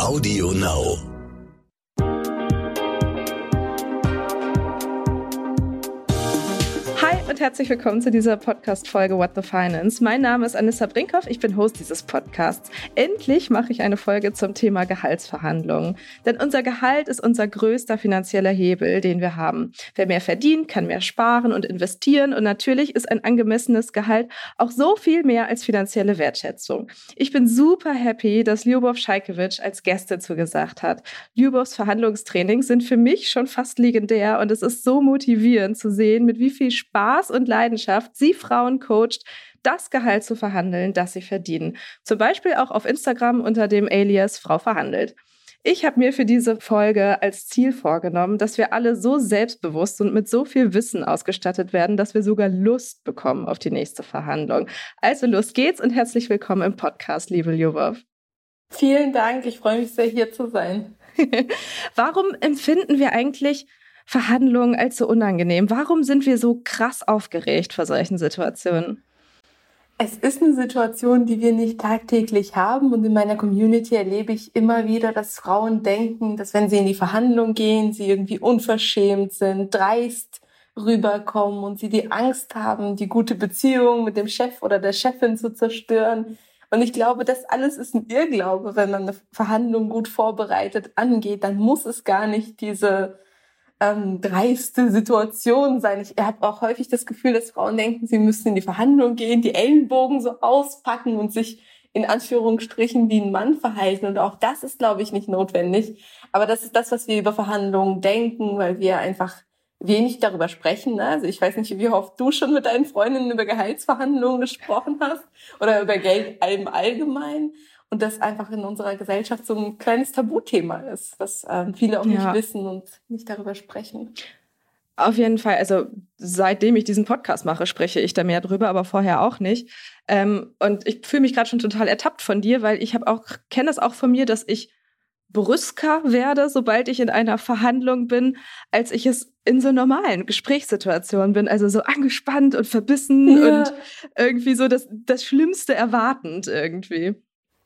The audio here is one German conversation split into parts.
Audio Now. Und herzlich willkommen zu dieser Podcast-Folge What the Finance. Mein Name ist Anissa Brinkhoff, ich bin Host dieses Podcasts. Endlich mache ich eine Folge zum Thema Gehaltsverhandlungen. Denn unser Gehalt ist unser größter finanzieller Hebel, den wir haben. Wer mehr verdient, kann mehr sparen und investieren und natürlich ist ein angemessenes Gehalt auch so viel mehr als finanzielle Wertschätzung. Ich bin super happy, dass Lyubov Scheikewitsch als Gäste zugesagt hat. Lyubovs Verhandlungstrainings sind für mich schon fast legendär und es ist so motivierend zu sehen, mit wie viel Spaß Spaß und Leidenschaft sie Frauen coacht, das Gehalt zu verhandeln, das sie verdienen. Zum Beispiel auch auf Instagram unter dem Alias Frau verhandelt. Ich habe mir für diese Folge als Ziel vorgenommen, dass wir alle so selbstbewusst und mit so viel Wissen ausgestattet werden, dass wir sogar Lust bekommen auf die nächste Verhandlung. Also los geht's und herzlich willkommen im Podcast, liebe Ljubov. Vielen Dank, ich freue mich sehr, hier zu sein. Warum empfinden wir eigentlich Verhandlungen als so unangenehm? Warum sind wir so krass aufgeregt vor solchen Situationen? Es ist eine Situation, die wir nicht tagtäglich haben. Und in meiner Community erlebe ich immer wieder, dass Frauen denken, dass wenn sie in die Verhandlung gehen, sie irgendwie unverschämt sind, dreist rüberkommen und sie die Angst haben, die gute Beziehung mit dem Chef oder der Chefin zu zerstören. Und ich glaube, das alles ist ein Irrglaube. Wenn man eine Verhandlung gut vorbereitet angeht, dann muss es gar nicht diese ähm, dreiste Situation sein. Ich habe auch häufig das Gefühl, dass Frauen denken, sie müssen in die Verhandlung gehen, die Ellenbogen so auspacken und sich in Anführungsstrichen wie ein Mann verhalten. Und auch das ist, glaube ich, nicht notwendig. Aber das ist das, was wir über Verhandlungen denken, weil wir einfach wenig darüber sprechen. Ne? Also ich weiß nicht, wie oft du schon mit deinen Freundinnen über Gehaltsverhandlungen gesprochen hast oder über Geld im Allgemeinen und das einfach in unserer Gesellschaft so ein kleines Tabuthema ist, was ähm, viele auch ja. nicht wissen und nicht darüber sprechen. Auf jeden Fall, also seitdem ich diesen Podcast mache, spreche ich da mehr drüber, aber vorher auch nicht. Ähm, und ich fühle mich gerade schon total ertappt von dir, weil ich habe auch kenne es auch von mir, dass ich brüsker werde, sobald ich in einer Verhandlung bin, als ich es in so normalen Gesprächssituationen bin. Also so angespannt und verbissen ja. und irgendwie so das, das Schlimmste erwartend irgendwie.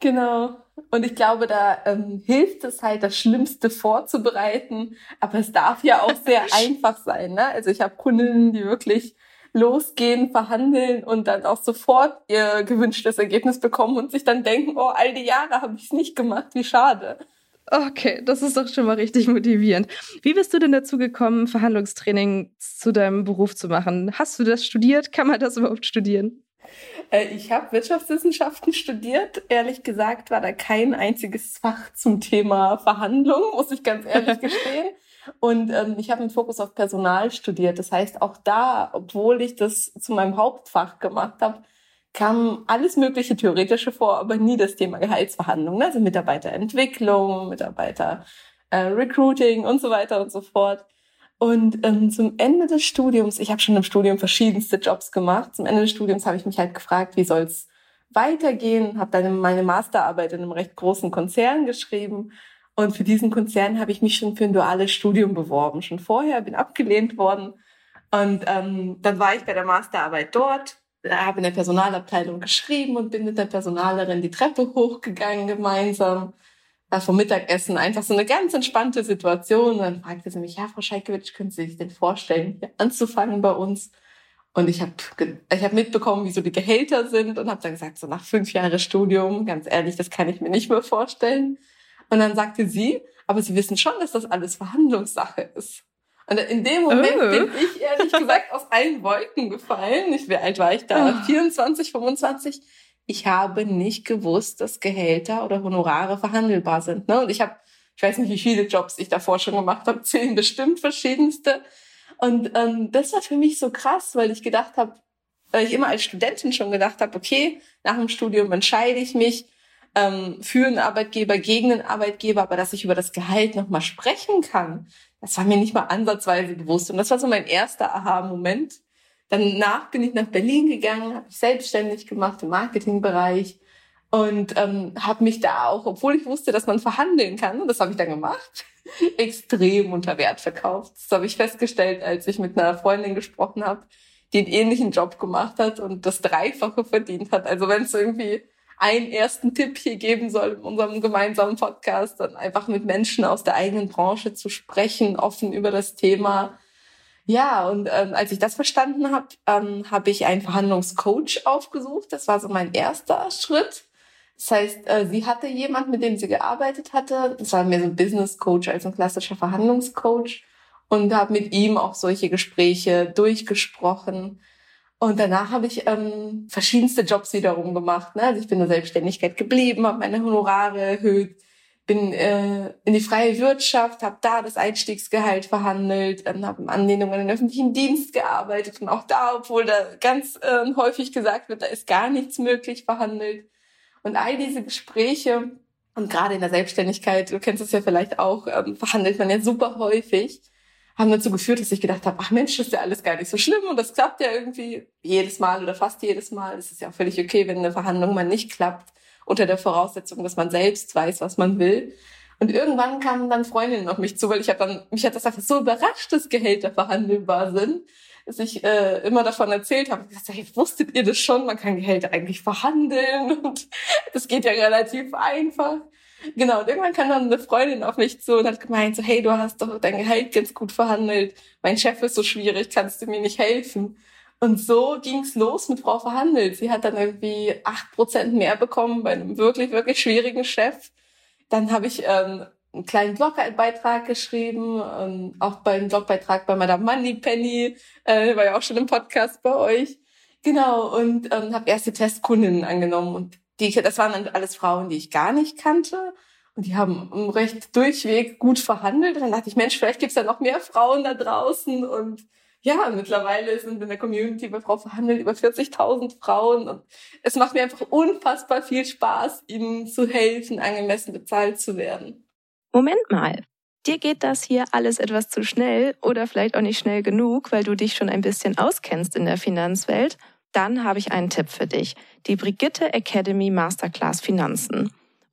Genau. Und ich glaube, da ähm, hilft es halt, das Schlimmste vorzubereiten. Aber es darf ja auch sehr einfach sein. Ne? Also ich habe Kundinnen, die wirklich losgehen, verhandeln und dann auch sofort ihr gewünschtes Ergebnis bekommen und sich dann denken, oh, all die Jahre habe ich es nicht gemacht, wie schade. Okay, das ist doch schon mal richtig motivierend. Wie bist du denn dazu gekommen, Verhandlungstraining zu deinem Beruf zu machen? Hast du das studiert? Kann man das überhaupt studieren? Äh, ich habe Wirtschaftswissenschaften studiert. Ehrlich gesagt war da kein einziges Fach zum Thema Verhandlung, muss ich ganz ehrlich gestehen. Und ähm, ich habe einen Fokus auf Personal studiert. Das heißt, auch da, obwohl ich das zu meinem Hauptfach gemacht habe, kam alles mögliche Theoretische vor, aber nie das Thema Gehaltsverhandlungen, also Mitarbeiterentwicklung, Mitarbeiter äh, Recruiting und so weiter und so fort. Und ähm, zum Ende des Studiums, ich habe schon im Studium verschiedenste Jobs gemacht. Zum Ende des Studiums habe ich mich halt gefragt, wie soll's weitergehen? Habe dann meine Masterarbeit in einem recht großen Konzern geschrieben. Und für diesen Konzern habe ich mich schon für ein duales Studium beworben. Schon vorher bin abgelehnt worden. Und ähm, dann war ich bei der Masterarbeit dort, habe in der Personalabteilung geschrieben und bin mit der Personalerin die Treppe hochgegangen gemeinsam vom Mittagessen einfach so eine ganz entspannte Situation. Und dann fragte sie mich, ja, Frau Scheikewitsch, können Sie sich denn vorstellen, hier anzufangen bei uns? Und ich habe ich hab mitbekommen, wie so die Gehälter sind und habe dann gesagt, so nach fünf Jahren Studium, ganz ehrlich, das kann ich mir nicht mehr vorstellen. Und dann sagte sie, aber Sie wissen schon, dass das alles Verhandlungssache ist. Und in dem Moment oh. bin ich ehrlich gesagt aus allen Wolken gefallen. Ich, wie alt war ich da? Oh. 24, 25 ich habe nicht gewusst, dass Gehälter oder Honorare verhandelbar sind. Ne? Und ich habe, ich weiß nicht, wie viele Jobs ich davor schon gemacht habe, zehn bestimmt verschiedenste. Und ähm, das war für mich so krass, weil ich gedacht habe, weil ich immer als Studentin schon gedacht habe, okay, nach dem Studium entscheide ich mich ähm, für einen Arbeitgeber, gegen einen Arbeitgeber, aber dass ich über das Gehalt nochmal sprechen kann, das war mir nicht mal ansatzweise bewusst. Und das war so mein erster Aha-Moment. Danach bin ich nach Berlin gegangen, habe mich selbstständig gemacht im Marketingbereich und ähm, habe mich da auch, obwohl ich wusste, dass man verhandeln kann, das habe ich dann gemacht, extrem unter Wert verkauft. Das habe ich festgestellt, als ich mit einer Freundin gesprochen habe, die einen ähnlichen Job gemacht hat und das Dreifache verdient hat. Also wenn es irgendwie einen ersten Tipp hier geben soll in unserem gemeinsamen Podcast, dann einfach mit Menschen aus der eigenen Branche zu sprechen, offen über das Thema. Ja, und ähm, als ich das verstanden habe, ähm, habe ich einen Verhandlungscoach aufgesucht. Das war so mein erster Schritt. Das heißt, äh, sie hatte jemand, mit dem sie gearbeitet hatte. Das war mehr so ein Business Coach als ein klassischer Verhandlungscoach. Und habe mit ihm auch solche Gespräche durchgesprochen. Und danach habe ich ähm, verschiedenste Jobs wiederum gemacht. Ne? Also ich bin in der Selbstständigkeit geblieben, habe meine Honorare erhöht, bin äh, in die freie Wirtschaft, habe da das Einstiegsgehalt verhandelt, ähm, habe in Anlehnung an den öffentlichen Dienst gearbeitet und auch da, obwohl da ganz äh, häufig gesagt wird, da ist gar nichts möglich, verhandelt. Und all diese Gespräche und gerade in der Selbstständigkeit, du kennst es ja vielleicht auch, ähm, verhandelt man ja super häufig haben dazu geführt, dass ich gedacht habe, ach Mensch, das ist ja alles gar nicht so schlimm und das klappt ja irgendwie jedes Mal oder fast jedes Mal. Es ist ja auch völlig okay, wenn eine Verhandlung mal nicht klappt, unter der Voraussetzung, dass man selbst weiß, was man will. Und irgendwann kamen dann Freundinnen auf mich zu, weil ich habe dann, mich hat das einfach so überrascht, dass Gehälter verhandelbar sind, dass ich äh, immer davon erzählt habe. Ich gesagt, hey, wusstet ihr das schon? Man kann Gehälter eigentlich verhandeln und das geht ja relativ einfach. Genau, und irgendwann kam dann eine Freundin auf mich zu und hat gemeint, so, hey, du hast doch dein Gehalt ganz gut verhandelt. Mein Chef ist so schwierig, kannst du mir nicht helfen? Und so ging's los mit Frau Verhandelt. Sie hat dann irgendwie acht Prozent mehr bekommen bei einem wirklich, wirklich schwierigen Chef. Dann habe ich ähm, einen kleinen Blogbeitrag geschrieben, ähm, auch beim Blogbeitrag bei Madame Moneypenny, äh, war ja auch schon im Podcast bei euch. Genau, und ähm, habe erste Testkundinnen angenommen und die, das waren dann alles Frauen, die ich gar nicht kannte. Und die haben recht durchweg gut verhandelt. Und dann dachte ich, Mensch, vielleicht gibt's ja noch mehr Frauen da draußen. Und ja, mittlerweile sind in der Community bei Frau verhandelt über 40.000 Frauen. Und es macht mir einfach unfassbar viel Spaß, ihnen zu helfen, angemessen bezahlt zu werden. Moment mal. Dir geht das hier alles etwas zu schnell oder vielleicht auch nicht schnell genug, weil du dich schon ein bisschen auskennst in der Finanzwelt dann habe ich einen Tipp für dich. Die Brigitte Academy Masterclass Finanzen.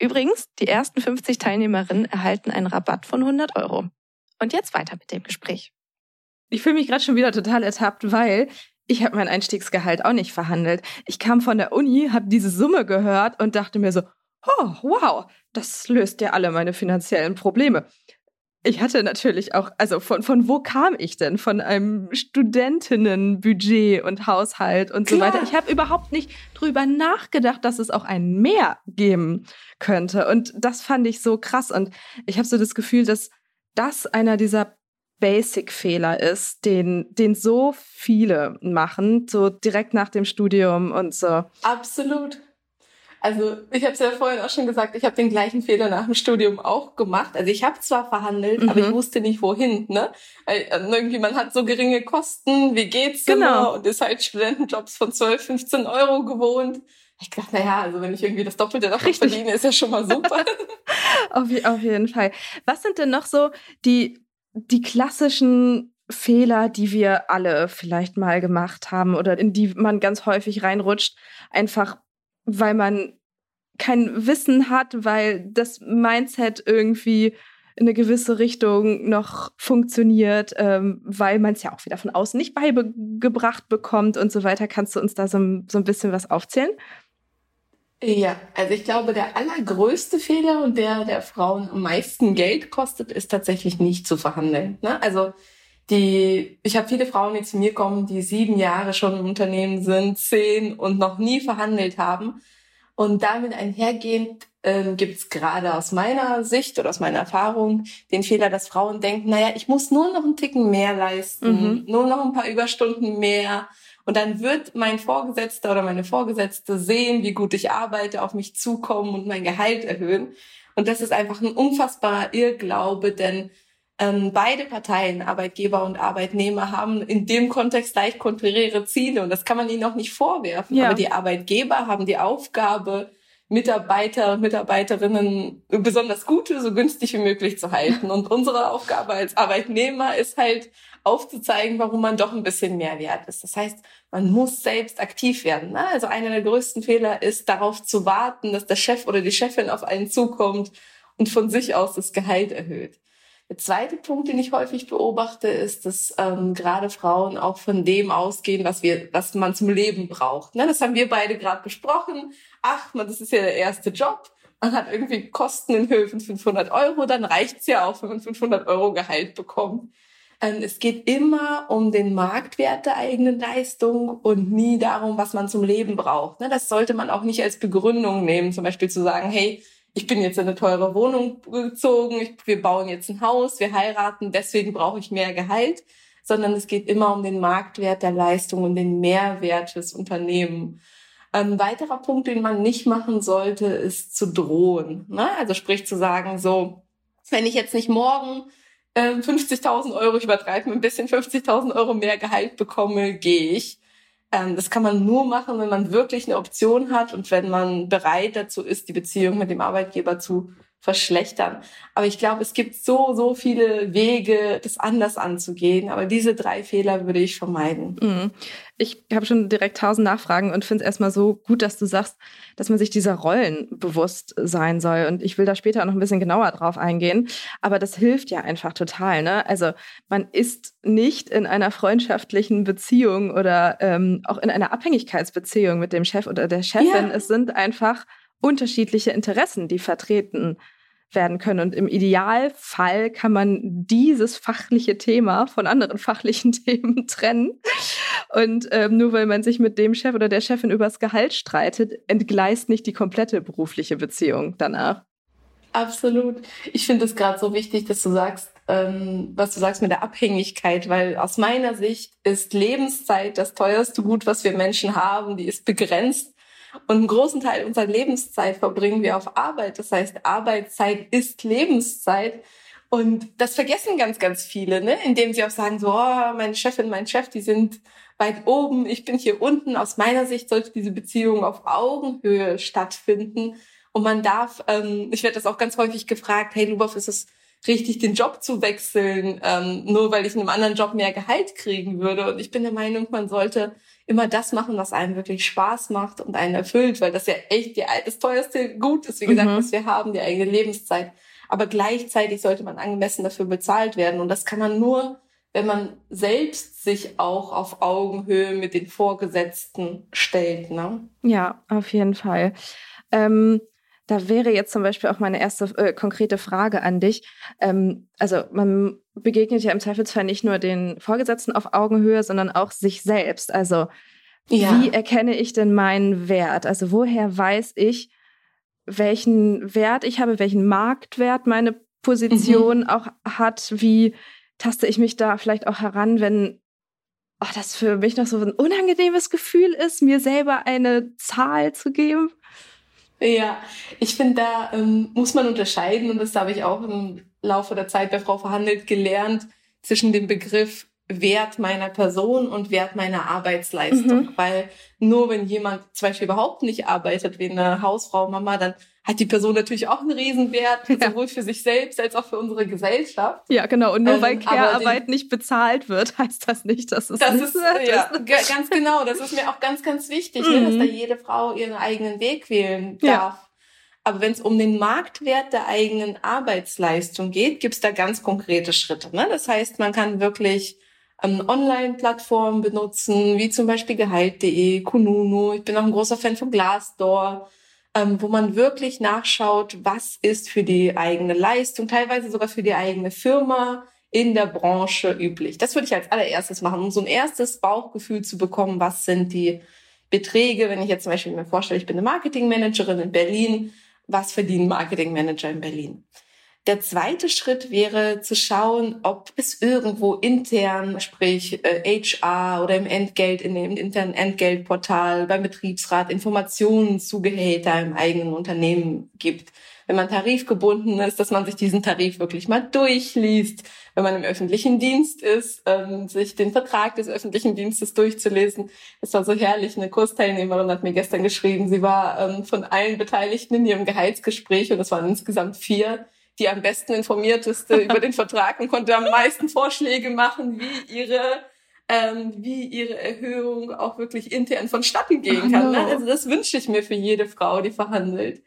Übrigens, die ersten 50 Teilnehmerinnen erhalten einen Rabatt von 100 Euro. Und jetzt weiter mit dem Gespräch. Ich fühle mich gerade schon wieder total ertappt, weil ich habe mein Einstiegsgehalt auch nicht verhandelt. Ich kam von der Uni, habe diese Summe gehört und dachte mir so, oh, wow, das löst ja alle meine finanziellen Probleme ich hatte natürlich auch, also von, von wo kam ich denn? Von einem Studentinnenbudget und Haushalt und Klar. so weiter. Ich habe überhaupt nicht drüber nachgedacht, dass es auch ein Mehr geben könnte. Und das fand ich so krass. Und ich habe so das Gefühl, dass das einer dieser Basic-Fehler ist, den, den so viele machen, so direkt nach dem Studium und so. Absolut. Also ich habe es ja vorhin auch schon gesagt, ich habe den gleichen Fehler nach dem Studium auch gemacht. Also ich habe zwar verhandelt, mhm. aber ich mhm. wusste nicht wohin. Ne? Also irgendwie man hat so geringe Kosten, wie geht's genau immer? und ist halt Studentenjobs von 12, 15 Euro gewohnt. Ich dachte, naja, also wenn ich irgendwie das Doppelte davon verdiene, ist ja schon mal super. auf, auf jeden Fall. Was sind denn noch so die, die klassischen Fehler, die wir alle vielleicht mal gemacht haben oder in die man ganz häufig reinrutscht, einfach weil man kein Wissen hat, weil das Mindset irgendwie in eine gewisse Richtung noch funktioniert, ähm, weil man es ja auch wieder von außen nicht beigebracht bekommt und so weiter. Kannst du uns da so, so ein bisschen was aufzählen? Ja, also ich glaube, der allergrößte Fehler und der der Frauen am meisten Geld kostet, ist tatsächlich nicht zu verhandeln. Ne? Also die, ich habe viele Frauen, die zu mir kommen, die sieben Jahre schon im Unternehmen sind, zehn und noch nie verhandelt haben. Und damit einhergehend ähm, gibt es gerade aus meiner Sicht oder aus meiner Erfahrung den Fehler, dass Frauen denken, naja, ich muss nur noch einen Ticken mehr leisten, mhm. nur noch ein paar Überstunden mehr. Und dann wird mein Vorgesetzter oder meine Vorgesetzte sehen, wie gut ich arbeite, auf mich zukommen und mein Gehalt erhöhen. Und das ist einfach ein unfassbarer Irrglaube, denn ähm, beide Parteien, Arbeitgeber und Arbeitnehmer, haben in dem Kontext leicht konträre Ziele und das kann man ihnen auch nicht vorwerfen. Ja. Aber die Arbeitgeber haben die Aufgabe, Mitarbeiter und Mitarbeiterinnen besonders gute, so günstig wie möglich zu halten. Und unsere Aufgabe als Arbeitnehmer ist halt aufzuzeigen, warum man doch ein bisschen mehr wert ist. Das heißt, man muss selbst aktiv werden. Ne? Also einer der größten Fehler ist, darauf zu warten, dass der Chef oder die Chefin auf einen zukommt und von sich aus das Gehalt erhöht. Der zweite Punkt, den ich häufig beobachte, ist, dass ähm, gerade Frauen auch von dem ausgehen, was wir, was man zum Leben braucht. Ne? Das haben wir beide gerade besprochen. Ach, man, das ist ja der erste Job. Man hat irgendwie Kosten in Höhe von 500 Euro, dann reicht's ja auch, wenn man 500 Euro Gehalt bekommt. Ähm, es geht immer um den Marktwert der eigenen Leistung und nie darum, was man zum Leben braucht. Ne? Das sollte man auch nicht als Begründung nehmen, zum Beispiel zu sagen, hey, ich bin jetzt in eine teure Wohnung gezogen, ich, wir bauen jetzt ein Haus, wir heiraten, deswegen brauche ich mehr Gehalt, sondern es geht immer um den Marktwert der Leistung und den Mehrwert des Unternehmens. Ein weiterer Punkt, den man nicht machen sollte, ist zu drohen. Ne? Also sprich zu sagen, so, wenn ich jetzt nicht morgen äh, 50.000 Euro, ich übertreibe ein bisschen, 50.000 Euro mehr Gehalt bekomme, gehe ich. Ähm, das kann man nur machen, wenn man wirklich eine Option hat und wenn man bereit dazu ist, die Beziehung mit dem Arbeitgeber zu verschlechtern. Aber ich glaube, es gibt so, so viele Wege, das anders anzugehen. Aber diese drei Fehler würde ich vermeiden. Mhm. Ich habe schon direkt tausend Nachfragen und finde es erstmal so gut, dass du sagst, dass man sich dieser Rollen bewusst sein soll. Und ich will da später noch ein bisschen genauer drauf eingehen. Aber das hilft ja einfach total. Ne? Also man ist nicht in einer freundschaftlichen Beziehung oder ähm, auch in einer Abhängigkeitsbeziehung mit dem Chef oder der Chefin. Ja. Es sind einfach unterschiedliche Interessen, die vertreten werden können. Und im Idealfall kann man dieses fachliche Thema von anderen fachlichen Themen trennen. Und ähm, nur weil man sich mit dem Chef oder der Chefin übers Gehalt streitet, entgleist nicht die komplette berufliche Beziehung danach. Absolut. Ich finde es gerade so wichtig, dass du sagst, ähm, was du sagst mit der Abhängigkeit, weil aus meiner Sicht ist Lebenszeit das teuerste Gut, was wir Menschen haben. Die ist begrenzt und einen großen Teil unserer Lebenszeit verbringen wir auf Arbeit. Das heißt, Arbeitszeit ist Lebenszeit. Und das vergessen ganz, ganz viele, ne? indem sie auch sagen, so, oh, meine Chefin, mein Chef, die sind weit oben, ich bin hier unten. Aus meiner Sicht sollte diese Beziehung auf Augenhöhe stattfinden. Und man darf, ähm, ich werde das auch ganz häufig gefragt, hey Lubov, ist es richtig, den Job zu wechseln, ähm, nur weil ich in einem anderen Job mehr Gehalt kriegen würde? Und ich bin der Meinung, man sollte immer das machen, was einem wirklich Spaß macht und einen erfüllt, weil das ja echt die, das teuerste Gut ist, wie gesagt, mhm. was wir haben, die eigene Lebenszeit. Aber gleichzeitig sollte man angemessen dafür bezahlt werden. Und das kann man nur, wenn man selbst sich auch auf Augenhöhe mit den Vorgesetzten stellt. Ne? Ja, auf jeden Fall. Ähm, da wäre jetzt zum Beispiel auch meine erste äh, konkrete Frage an dich. Ähm, also man begegnet ja im Zweifelsfall nicht nur den Vorgesetzten auf Augenhöhe, sondern auch sich selbst. Also ja. wie erkenne ich denn meinen Wert? Also woher weiß ich, welchen Wert ich habe, welchen Marktwert meine Position mhm. auch hat? Wie taste ich mich da vielleicht auch heran, wenn oh, das für mich noch so ein unangenehmes Gefühl ist, mir selber eine Zahl zu geben? Ja, ich finde, da ähm, muss man unterscheiden und das habe ich auch im Laufe der Zeit bei Frau Verhandelt gelernt zwischen dem Begriff Wert meiner Person und Wert meiner Arbeitsleistung. Mhm. Weil nur wenn jemand zum Beispiel überhaupt nicht arbeitet, wie eine Hausfrau, Mama, dann hat die Person natürlich auch einen Riesenwert, ja. sowohl für sich selbst als auch für unsere Gesellschaft. Ja, genau. Und nur ähm, weil Care-Arbeit nicht bezahlt wird, heißt das nicht, dass es das ist. Ja, ganz genau. Das ist mir auch ganz, ganz wichtig, mhm. ne, dass da mhm. jede Frau ihren eigenen Weg wählen darf. Ja. Aber wenn es um den Marktwert der eigenen Arbeitsleistung geht, gibt es da ganz konkrete Schritte. Ne? Das heißt, man kann wirklich ähm, Online-Plattformen benutzen, wie zum Beispiel Gehalt.de, Kununu. Ich bin auch ein großer Fan von Glassdoor ähm, wo man wirklich nachschaut, was ist für die eigene Leistung, teilweise sogar für die eigene Firma in der Branche üblich. Das würde ich als allererstes machen, um so ein erstes Bauchgefühl zu bekommen, was sind die Beträge, wenn ich jetzt zum Beispiel mir vorstelle, ich bin eine Marketingmanagerin in Berlin, was verdienen Marketingmanager in Berlin. Der zweite Schritt wäre zu schauen, ob es irgendwo intern, sprich äh, HR oder im Entgelt, in dem internen Entgeltportal, beim Betriebsrat Informationen zu Gehälter im eigenen Unternehmen gibt. Wenn man tarifgebunden ist, dass man sich diesen Tarif wirklich mal durchliest. Wenn man im öffentlichen Dienst ist, ähm, sich den Vertrag des öffentlichen Dienstes durchzulesen. Es war so herrlich. Eine Kursteilnehmerin hat mir gestern geschrieben, sie war ähm, von allen Beteiligten in ihrem Gehaltsgespräch, und es waren insgesamt vier, die am besten informierteste über den Vertrag und konnte am meisten Vorschläge machen, wie ihre ähm, wie ihre Erhöhung auch wirklich intern vonstatten gehen kann. Ne? Also das wünsche ich mir für jede Frau, die verhandelt.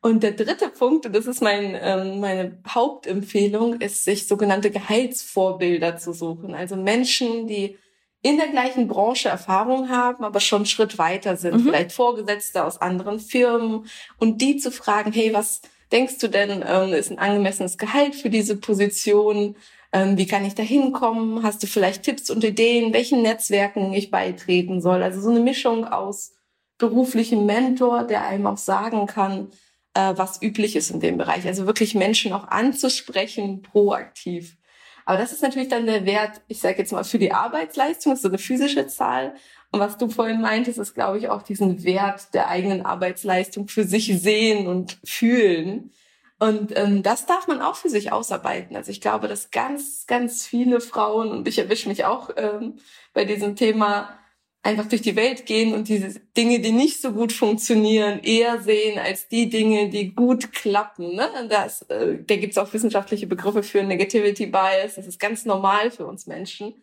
Und der dritte Punkt, und das ist mein, ähm, meine Hauptempfehlung, ist, sich sogenannte Gehaltsvorbilder zu suchen. Also Menschen, die in der gleichen Branche Erfahrung haben, aber schon einen Schritt weiter sind, mhm. vielleicht Vorgesetzte aus anderen Firmen und die zu fragen, hey, was, denkst du denn, ähm, ist ein angemessenes Gehalt für diese Position? Ähm, wie kann ich da hinkommen? Hast du vielleicht Tipps und Ideen, welchen Netzwerken ich beitreten soll? Also so eine Mischung aus beruflichem Mentor, der einem auch sagen kann, äh, was üblich ist in dem Bereich. Also wirklich Menschen auch anzusprechen, proaktiv. Aber das ist natürlich dann der Wert, ich sage jetzt mal, für die Arbeitsleistung, ist so eine physische Zahl. Und was du vorhin meintest, ist, glaube ich, auch diesen Wert der eigenen Arbeitsleistung für sich sehen und fühlen. Und ähm, das darf man auch für sich ausarbeiten. Also ich glaube, dass ganz, ganz viele Frauen, und ich erwische mich auch ähm, bei diesem Thema, einfach durch die Welt gehen und diese Dinge, die nicht so gut funktionieren, eher sehen als die Dinge, die gut klappen. Ne? Das, äh, da gibt es auch wissenschaftliche Begriffe für Negativity Bias. Das ist ganz normal für uns Menschen.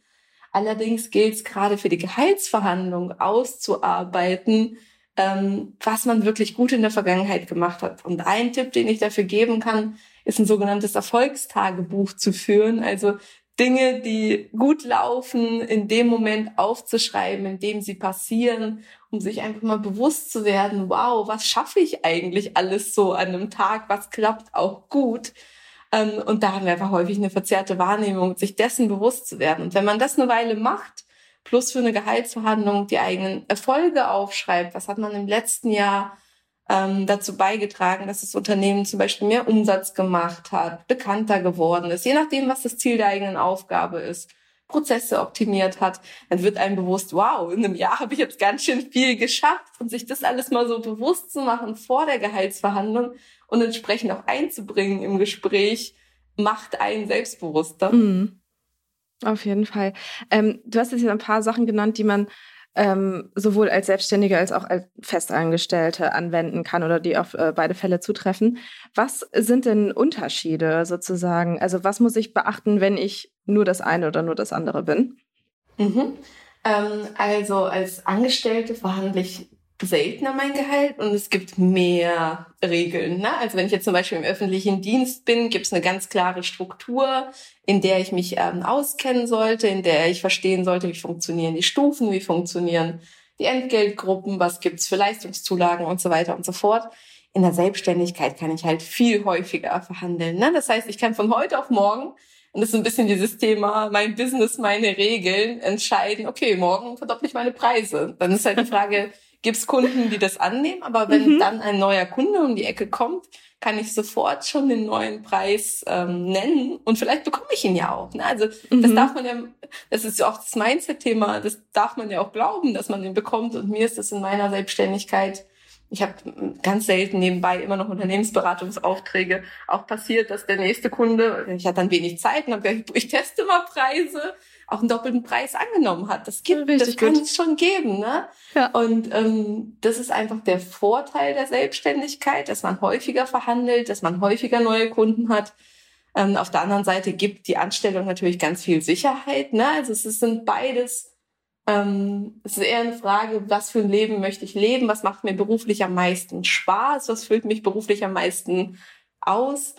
Allerdings gilt es gerade für die Gehaltsverhandlung auszuarbeiten, ähm, was man wirklich gut in der Vergangenheit gemacht hat. Und ein Tipp, den ich dafür geben kann, ist ein sogenanntes Erfolgstagebuch zu führen. Also Dinge, die gut laufen, in dem Moment aufzuschreiben, in dem sie passieren, um sich einfach mal bewusst zu werden, wow, was schaffe ich eigentlich alles so an einem Tag, was klappt auch gut. Ähm, und da haben wir einfach häufig eine verzerrte Wahrnehmung, sich dessen bewusst zu werden. Und wenn man das eine Weile macht, plus für eine Gehaltsverhandlung die eigenen Erfolge aufschreibt, was hat man im letzten Jahr ähm, dazu beigetragen, dass das Unternehmen zum Beispiel mehr Umsatz gemacht hat, bekannter geworden ist, je nachdem, was das Ziel der eigenen Aufgabe ist, Prozesse optimiert hat, dann wird einem bewusst, wow, in einem Jahr habe ich jetzt ganz schön viel geschafft und sich das alles mal so bewusst zu machen vor der Gehaltsverhandlung und entsprechend auch einzubringen im Gespräch, macht einen selbstbewusster. Mhm. Auf jeden Fall. Ähm, du hast jetzt ein paar Sachen genannt, die man ähm, sowohl als Selbstständige als auch als Festangestellte anwenden kann oder die auf äh, beide Fälle zutreffen. Was sind denn Unterschiede sozusagen? Also was muss ich beachten, wenn ich nur das eine oder nur das andere bin? Mhm. Ähm, also als Angestellte verhandle ich seltener mein Gehalt und es gibt mehr Regeln. Ne? Also wenn ich jetzt zum Beispiel im öffentlichen Dienst bin, gibt es eine ganz klare Struktur, in der ich mich ähm, auskennen sollte, in der ich verstehen sollte, wie funktionieren die Stufen, wie funktionieren die Entgeltgruppen, was gibt's für Leistungszulagen und so weiter und so fort. In der Selbstständigkeit kann ich halt viel häufiger verhandeln. Ne? Das heißt, ich kann von heute auf morgen und das ist ein bisschen dieses Thema, mein Business, meine Regeln, entscheiden, okay, morgen verdopple ich meine Preise. Dann ist halt die Frage, gibt es Kunden, die das annehmen, aber wenn mhm. dann ein neuer Kunde um die Ecke kommt, kann ich sofort schon den neuen Preis ähm, nennen und vielleicht bekomme ich ihn ja auch. Ne? Also mhm. das darf man ja, das ist ja auch das Mindset-Thema, das darf man ja auch glauben, dass man den bekommt. Und mir ist das in meiner Selbstständigkeit, ich habe ganz selten nebenbei immer noch Unternehmensberatungsaufträge, auch passiert, dass der nächste Kunde, ich hatte dann wenig Zeit und habe gesagt, ich teste mal Preise auch einen doppelten Preis angenommen hat. Das gibt, Richtig das kann es schon geben, ne? Ja. Und ähm, das ist einfach der Vorteil der Selbstständigkeit, dass man häufiger verhandelt, dass man häufiger neue Kunden hat. Ähm, auf der anderen Seite gibt die Anstellung natürlich ganz viel Sicherheit, ne? Also es sind beides. Ähm, es ist eher eine Frage, was für ein Leben möchte ich leben, was macht mir beruflich am meisten Spaß, was füllt mich beruflich am meisten aus.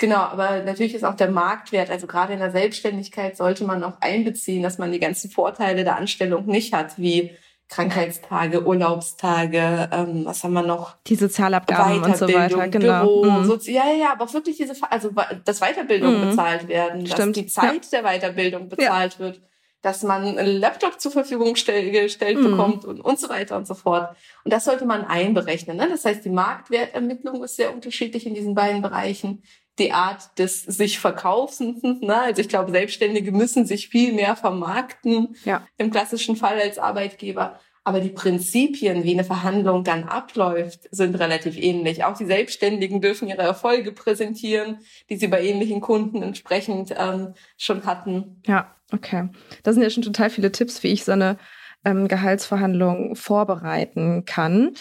Genau, aber natürlich ist auch der Marktwert, also gerade in der Selbstständigkeit sollte man auch einbeziehen, dass man die ganzen Vorteile der Anstellung nicht hat, wie Krankheitstage, Urlaubstage, ähm, was haben wir noch? Die Sozialabgaben und so weiter, genau. Büro, mhm. Sozi ja, ja, aber auch wirklich diese, also dass Weiterbildung mhm. bezahlt werden, Stimmt. dass die Zeit ja. der Weiterbildung bezahlt ja. wird. dass man einen Laptop zur Verfügung stell, gestellt mhm. bekommt und, und so weiter und so fort. Und das sollte man einberechnen. Ne? Das heißt, die Marktwertermittlung ist sehr unterschiedlich in diesen beiden Bereichen. Die Art des sich Verkaufens, ne? also ich glaube, Selbstständige müssen sich viel mehr vermarkten ja. im klassischen Fall als Arbeitgeber. Aber die Prinzipien, wie eine Verhandlung dann abläuft, sind relativ ähnlich. Auch die Selbstständigen dürfen ihre Erfolge präsentieren, die sie bei ähnlichen Kunden entsprechend ähm, schon hatten. Ja, okay. Das sind ja schon total viele Tipps, wie ich so eine ähm, Gehaltsverhandlung vorbereiten kann.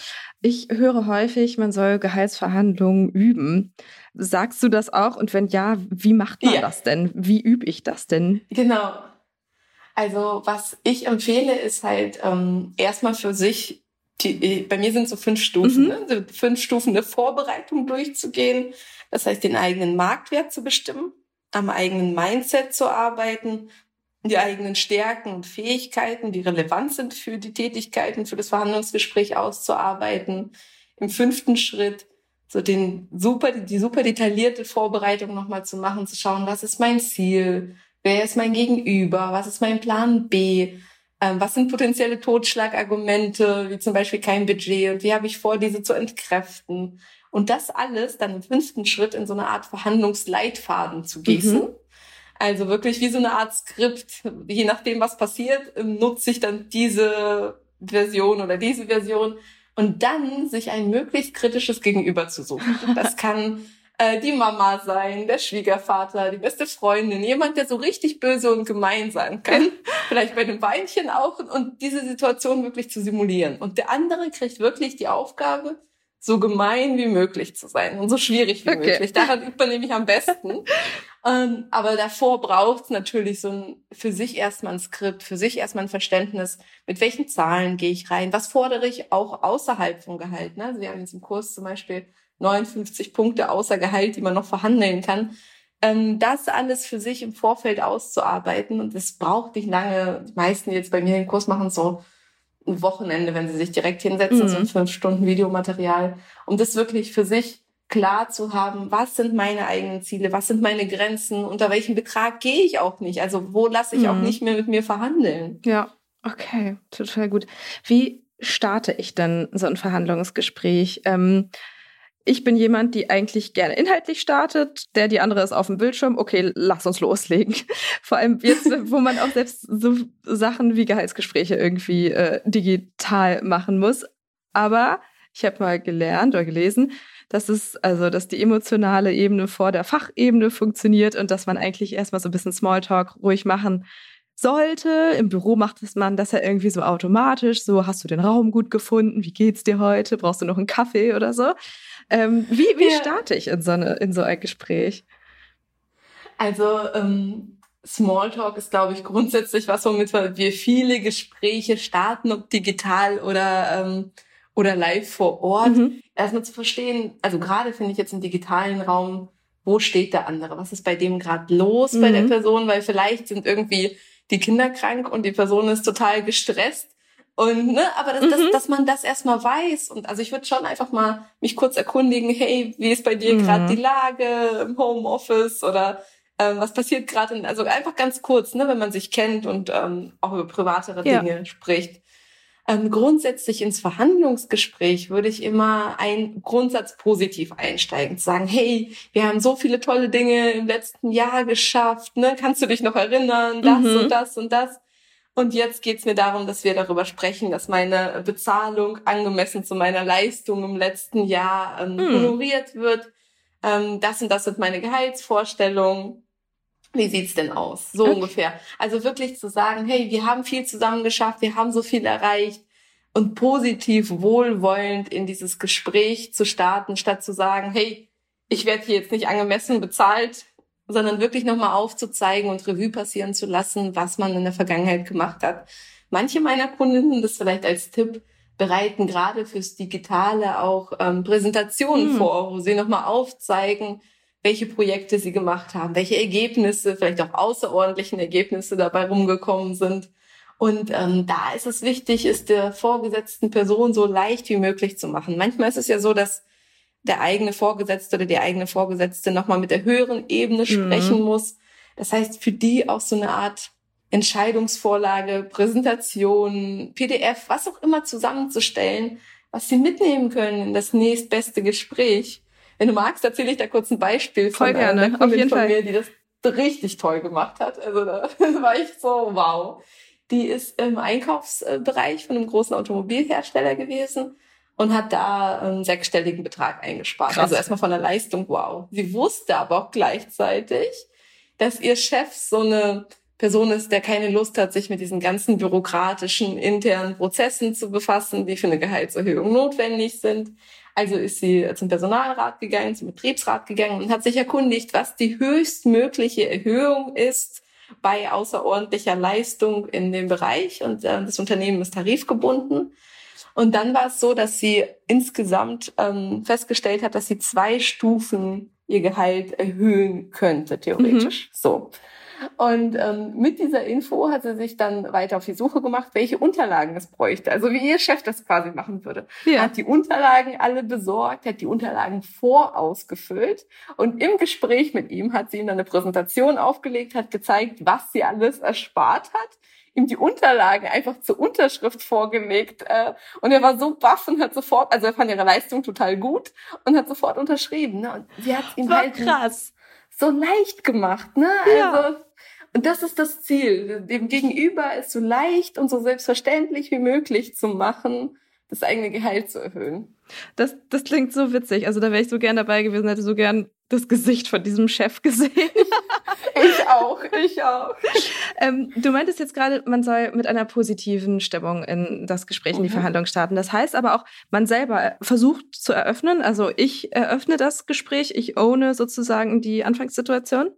Ich höre häufig, man soll Gehaltsverhandlungen üben. Sagst du das auch? Und wenn ja, wie macht man ja. das denn? Wie übe ich das denn? Genau. Also was ich empfehle, ist halt ähm, erstmal für sich, die, bei mir sind so fünf Stufen, mhm. ne? so fünf Stufen der Vorbereitung durchzugehen. Das heißt, den eigenen Marktwert zu bestimmen, am eigenen Mindset zu arbeiten, die eigenen Stärken und Fähigkeiten, die relevant sind für die Tätigkeiten, für das Verhandlungsgespräch auszuarbeiten. Im fünften Schritt so den super, die super detaillierte Vorbereitung nochmal zu machen, zu schauen, was ist mein Ziel, Wer ist mein Gegenüber? Was ist mein Plan B? Ähm, was sind potenzielle Totschlagargumente, wie zum Beispiel kein Budget? Und wie habe ich vor, diese zu entkräften? Und das alles dann im fünften Schritt in so eine Art Verhandlungsleitfaden zu gießen. Mhm. Also wirklich wie so eine Art Skript. Je nachdem, was passiert, nutze ich dann diese Version oder diese Version und dann sich ein möglichst kritisches Gegenüber zu suchen. Das kann äh, die Mama sein, der Schwiegervater, die beste Freundin, jemand, der so richtig böse und gemein sein kann. Vielleicht bei einem Weinchen auch und diese Situation wirklich zu simulieren. Und der andere kriegt wirklich die Aufgabe, so gemein wie möglich zu sein und so schwierig wie okay. möglich. Daran übt man nämlich am besten. ähm, aber davor braucht es natürlich so ein für sich erstmal ein Skript, für sich erstmal ein Verständnis, mit welchen Zahlen gehe ich rein, was fordere ich auch außerhalb vom Gehalt. Ne? Also wir haben jetzt im Kurs zum Beispiel 59 Punkte außer Gehalt, die man noch verhandeln kann. Ähm, das alles für sich im Vorfeld auszuarbeiten und es braucht nicht lange. Die meisten, die jetzt bei mir den Kurs machen, so Wochenende, wenn sie sich direkt hinsetzen, mhm. so fünf Stunden Videomaterial, um das wirklich für sich klar zu haben, was sind meine eigenen Ziele, was sind meine Grenzen, unter welchem Betrag gehe ich auch nicht, also wo lasse ich mhm. auch nicht mehr mit mir verhandeln. Ja, okay, total gut. Wie starte ich denn so ein Verhandlungsgespräch? Ähm, ich bin jemand, die eigentlich gerne inhaltlich startet, der die andere ist auf dem Bildschirm. Okay, lass uns loslegen. Vor allem jetzt, wo man auch selbst so Sachen wie Gehaltsgespräche irgendwie äh, digital machen muss. Aber ich habe mal gelernt oder gelesen, dass es also, dass die emotionale Ebene vor der Fachebene funktioniert und dass man eigentlich erstmal so ein bisschen Smalltalk ruhig machen sollte. Im Büro macht es man das ja irgendwie so automatisch. So, hast du den Raum gut gefunden? Wie geht's dir heute? Brauchst du noch einen Kaffee oder so? Ähm, wie wie ja. starte ich in so, eine, in so ein Gespräch? Also ähm, Smalltalk ist, glaube ich, grundsätzlich was, womit wir viele Gespräche starten, ob digital oder ähm, oder live vor Ort. Mhm. Erstmal zu verstehen, also gerade finde ich jetzt im digitalen Raum, wo steht der andere? Was ist bei dem gerade los mhm. bei der mhm. Person? Weil vielleicht sind irgendwie die Kinder krank und die Person ist total gestresst und ne, aber das, mhm. das, dass man das erstmal weiß. Und also ich würde schon einfach mal mich kurz erkundigen, hey, wie ist bei dir mhm. gerade die Lage im Homeoffice oder ähm, was passiert gerade? Also einfach ganz kurz, ne, wenn man sich kennt und ähm, auch über privatere ja. Dinge spricht. Ähm, grundsätzlich ins Verhandlungsgespräch würde ich immer ein Grundsatz positiv einsteigen, zu sagen, hey, wir haben so viele tolle Dinge im letzten Jahr geschafft, ne? Kannst du dich noch erinnern, das mhm. und das und das? Und jetzt geht es mir darum, dass wir darüber sprechen, dass meine Bezahlung angemessen zu meiner Leistung im letzten Jahr ähm, hm. honoriert wird. Ähm, das und das sind meine Gehaltsvorstellungen. Wie sieht's denn aus? So okay. ungefähr. Also wirklich zu sagen, hey, wir haben viel zusammen geschafft, wir haben so viel erreicht und positiv wohlwollend in dieses Gespräch zu starten, statt zu sagen, hey, ich werde hier jetzt nicht angemessen bezahlt, sondern wirklich nochmal aufzuzeigen und Revue passieren zu lassen, was man in der Vergangenheit gemacht hat. Manche meiner Kundinnen, das vielleicht als Tipp, bereiten gerade fürs Digitale auch ähm, Präsentationen mhm. vor, wo sie nochmal aufzeigen, welche Projekte sie gemacht haben, welche Ergebnisse, vielleicht auch außerordentlichen Ergebnisse dabei rumgekommen sind. Und ähm, da ist es wichtig, es der vorgesetzten Person so leicht wie möglich zu machen. Manchmal ist es ja so, dass der eigene Vorgesetzte oder die eigene Vorgesetzte nochmal mit der höheren Ebene mhm. sprechen mhm. muss. Das heißt, für die auch so eine Art Entscheidungsvorlage, Präsentation, PDF, was auch immer zusammenzustellen, was sie mitnehmen können in das nächstbeste Gespräch. Wenn du magst, erzähle ich da kurz ein Beispiel Voll von gerne, einer Kundin auf jeden von Fall. mir, die das richtig toll gemacht hat. Also da war ich so, wow. Die ist im Einkaufsbereich von einem großen Automobilhersteller gewesen und hat da einen sechsstelligen Betrag eingespart. Krass. Also erstmal von der Leistung, wow. Sie wusste aber auch gleichzeitig, dass ihr Chef so eine Person ist, der keine Lust hat, sich mit diesen ganzen bürokratischen internen Prozessen zu befassen, die für eine Gehaltserhöhung notwendig sind. Also ist sie zum Personalrat gegangen, zum Betriebsrat gegangen und hat sich erkundigt, was die höchstmögliche Erhöhung ist bei außerordentlicher Leistung in dem Bereich. Und äh, das Unternehmen ist tarifgebunden. Und dann war es so, dass sie insgesamt ähm, festgestellt hat, dass sie zwei Stufen ihr Gehalt erhöhen könnte, theoretisch. Mhm. So. Und ähm, mit dieser Info hat sie sich dann weiter auf die Suche gemacht, welche Unterlagen es bräuchte. Also wie ihr Chef das quasi machen würde. Ja. Hat die Unterlagen alle besorgt, hat die Unterlagen vorausgefüllt und im Gespräch mit ihm hat sie ihm dann eine Präsentation aufgelegt, hat gezeigt, was sie alles erspart hat ihm die Unterlagen einfach zur Unterschrift vorgelegt äh, und er war so baff und hat sofort, also er fand ihre Leistung total gut und hat sofort unterschrieben. Ne? Und sie hat ihm halt krass. so leicht gemacht. Ne? Ja. Also und das ist das Ziel, dem Gegenüber es so leicht und so selbstverständlich wie möglich zu machen, das eigene Gehalt zu erhöhen. Das, das klingt so witzig. Also da wäre ich so gern dabei gewesen, hätte so gern das Gesicht von diesem Chef gesehen. ich auch, ich auch. Ähm, du meintest jetzt gerade, man soll mit einer positiven Stimmung in das Gespräch, in die mhm. Verhandlung starten. Das heißt aber auch, man selber versucht zu eröffnen. Also ich eröffne das Gespräch, ich ohne sozusagen die Anfangssituation.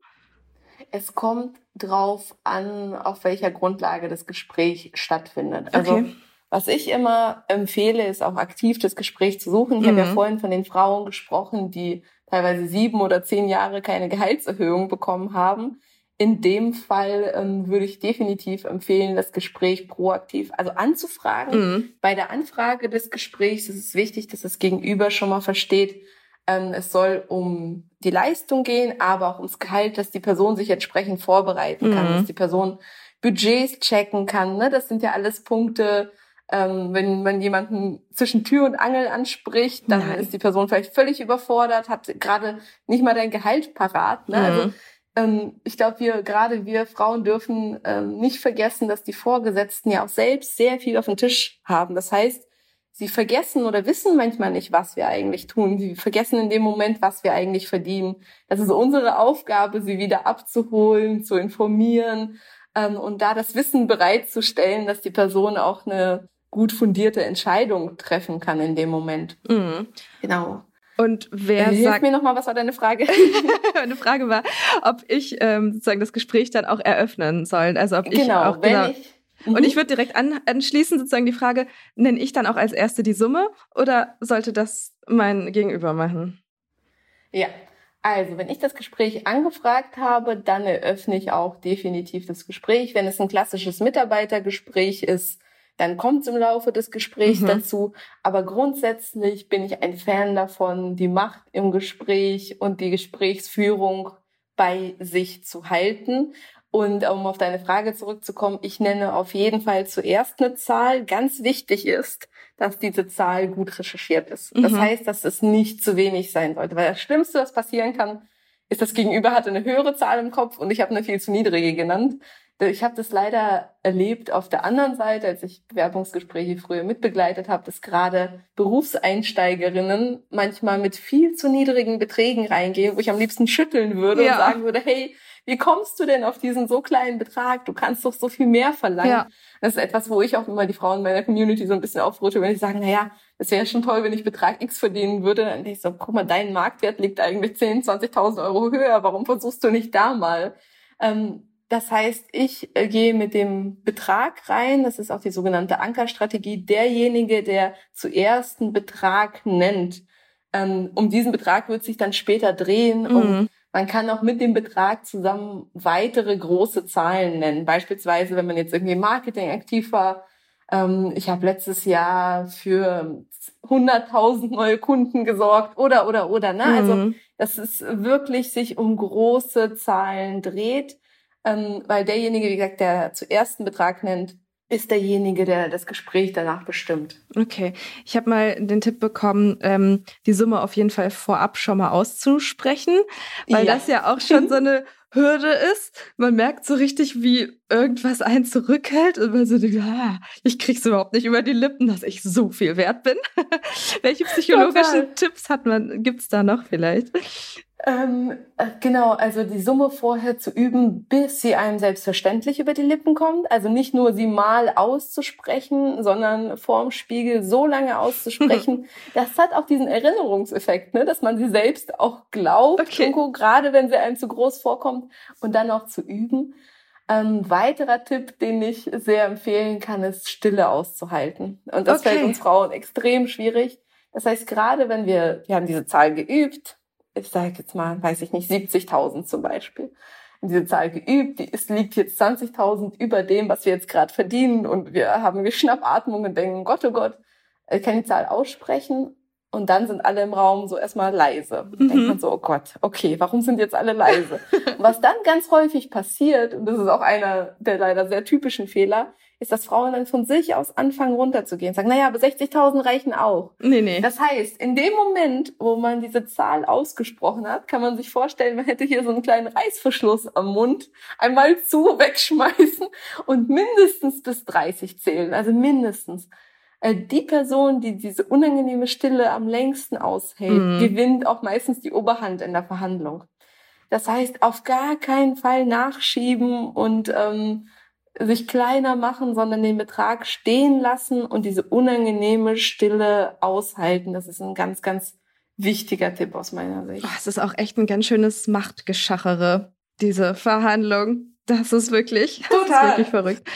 Es kommt drauf an, auf welcher Grundlage das Gespräch stattfindet. Also okay. was ich immer empfehle, ist auch aktiv das Gespräch zu suchen. Ich mhm. habe ja vorhin von den Frauen gesprochen, die teilweise sieben oder zehn Jahre keine Gehaltserhöhung bekommen haben. In dem Fall ähm, würde ich definitiv empfehlen, das Gespräch proaktiv, also anzufragen. Mhm. Bei der Anfrage des Gesprächs ist es wichtig, dass das Gegenüber schon mal versteht, ähm, es soll um die Leistung gehen, aber auch ums Gehalt, dass die Person sich entsprechend vorbereiten kann, mhm. dass die Person Budgets checken kann. Ne? Das sind ja alles Punkte, ähm, wenn man jemanden zwischen Tür und Angel anspricht, dann Nein. ist die Person vielleicht völlig überfordert, hat gerade nicht mal dein Gehalt parat. Ne? Also, mhm. Also ähm, ich glaube, wir gerade wir Frauen dürfen ähm, nicht vergessen, dass die Vorgesetzten ja auch selbst sehr viel auf dem Tisch haben. Das heißt, sie vergessen oder wissen manchmal nicht, was wir eigentlich tun. Sie vergessen in dem Moment, was wir eigentlich verdienen. Das ist unsere Aufgabe, sie wieder abzuholen, zu informieren ähm, und da das Wissen bereitzustellen, dass die Person auch eine gut fundierte Entscheidung treffen kann in dem Moment. Mhm. Genau. Und wer äh, Hilf sagt mir noch mal, was war deine Frage? Meine Frage war, ob ich ähm, sozusagen das Gespräch dann auch eröffnen soll. Also ob ich genau, auch wenn genau, ich Mhm. Und ich würde direkt an, anschließen sozusagen die Frage, nenne ich dann auch als Erste die Summe oder sollte das mein Gegenüber machen? Ja, also wenn ich das Gespräch angefragt habe, dann eröffne ich auch definitiv das Gespräch. Wenn es ein klassisches Mitarbeitergespräch ist, dann kommt es im Laufe des Gesprächs mhm. dazu. Aber grundsätzlich bin ich ein Fan davon, die Macht im Gespräch und die Gesprächsführung bei sich zu halten. Und um auf deine Frage zurückzukommen, ich nenne auf jeden Fall zuerst eine Zahl. Ganz wichtig ist, dass diese Zahl gut recherchiert ist. Mhm. Das heißt, dass es nicht zu wenig sein sollte. Weil das Schlimmste, was passieren kann, ist, das Gegenüber hatte eine höhere Zahl im Kopf und ich habe eine viel zu niedrige genannt. Ich habe das leider erlebt auf der anderen Seite, als ich Bewerbungsgespräche früher mitbegleitet habe, dass gerade Berufseinsteigerinnen manchmal mit viel zu niedrigen Beträgen reingehen, wo ich am liebsten schütteln würde ja. und sagen würde, hey, wie kommst du denn auf diesen so kleinen Betrag? Du kannst doch so viel mehr verlangen. Ja. Das ist etwas, wo ich auch immer die Frauen meiner Community so ein bisschen aufrufe, wenn ich sage, naja, das wäre schon toll, wenn ich Betrag X verdienen würde. Dann denke ich so, guck mal, dein Marktwert liegt eigentlich 10, 20.000 Euro höher. Warum versuchst du nicht da mal? Ähm, das heißt, ich äh, gehe mit dem Betrag rein. Das ist auch die sogenannte Ankerstrategie. Derjenige, der zuerst einen Betrag nennt, ähm, um diesen Betrag wird sich dann später drehen. Mhm. Und man kann auch mit dem Betrag zusammen weitere große Zahlen nennen. Beispielsweise, wenn man jetzt irgendwie Marketing aktiv war. Ähm, ich habe letztes Jahr für 100.000 neue Kunden gesorgt oder, oder, oder. Ne? Also, mhm. Also, dass es wirklich sich um große Zahlen dreht. Ähm, weil derjenige, wie gesagt, der zuerst einen Betrag nennt, ist derjenige, der das Gespräch danach bestimmt. Okay, ich habe mal den Tipp bekommen, ähm, die Summe auf jeden Fall vorab schon mal auszusprechen, weil ja. das ja auch schon so eine Hürde ist. Man merkt so richtig, wie irgendwas einen zurückhält und man so denkt, ah, ich krieg's überhaupt nicht über die Lippen, dass ich so viel wert bin. Welche psychologischen Total. Tipps hat man, gibt's da noch vielleicht? Ähm, äh, genau, also die Summe vorher zu üben, bis sie einem selbstverständlich über die Lippen kommt. Also nicht nur sie mal auszusprechen, sondern vorm Spiegel so lange auszusprechen. das hat auch diesen Erinnerungseffekt, ne? dass man sie selbst auch glaubt, okay. gerade wenn sie einem zu groß vorkommt und dann auch zu üben. Ein weiterer Tipp, den ich sehr empfehlen kann, ist Stille auszuhalten. Und das okay. fällt uns Frauen extrem schwierig. Das heißt, gerade wenn wir, wir haben diese Zahl geübt, ich sage jetzt mal, weiß ich nicht, 70.000 zum Beispiel. Und diese Zahl geübt, die ist, liegt jetzt 20.000 über dem, was wir jetzt gerade verdienen und wir haben eine Schnappatmung und denken, Gott, oh Gott, ich kann die Zahl aussprechen und dann sind alle im Raum so erstmal leise. Mhm. Denkt man so, oh Gott, okay, warum sind jetzt alle leise? was dann ganz häufig passiert, und das ist auch einer der leider sehr typischen Fehler, ist, dass Frauen dann von sich aus anfangen runterzugehen. Sagen, naja, aber 60.000 reichen auch. Nee, nee. Das heißt, in dem Moment, wo man diese Zahl ausgesprochen hat, kann man sich vorstellen, man hätte hier so einen kleinen Reißverschluss am Mund, einmal zu, wegschmeißen und mindestens bis 30 zählen. Also mindestens. Äh, die Person, die diese unangenehme Stille am längsten aushält, mhm. gewinnt auch meistens die Oberhand in der Verhandlung. Das heißt, auf gar keinen Fall nachschieben und ähm, sich kleiner machen, sondern den Betrag stehen lassen und diese unangenehme Stille aushalten. Das ist ein ganz, ganz wichtiger Tipp aus meiner Sicht. Oh, es ist auch echt ein ganz schönes Machtgeschachere, diese Verhandlung. Das ist wirklich, Total. Das ist wirklich verrückt.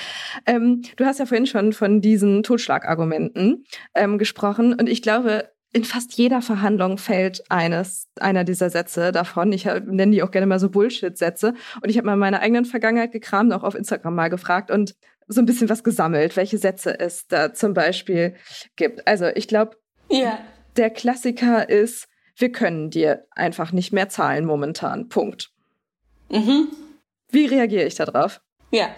Ähm, du hast ja vorhin schon von diesen Totschlagargumenten ähm, gesprochen und ich glaube, in fast jeder Verhandlung fällt eines, einer dieser Sätze davon. Ich nenne die auch gerne mal so Bullshit-Sätze. Und ich habe mal in meiner eigenen Vergangenheit gekramt, auch auf Instagram mal gefragt und so ein bisschen was gesammelt, welche Sätze es da zum Beispiel gibt. Also ich glaube, ja. der Klassiker ist, wir können dir einfach nicht mehr zahlen momentan. Punkt. Mhm. Wie reagiere ich darauf? Ja,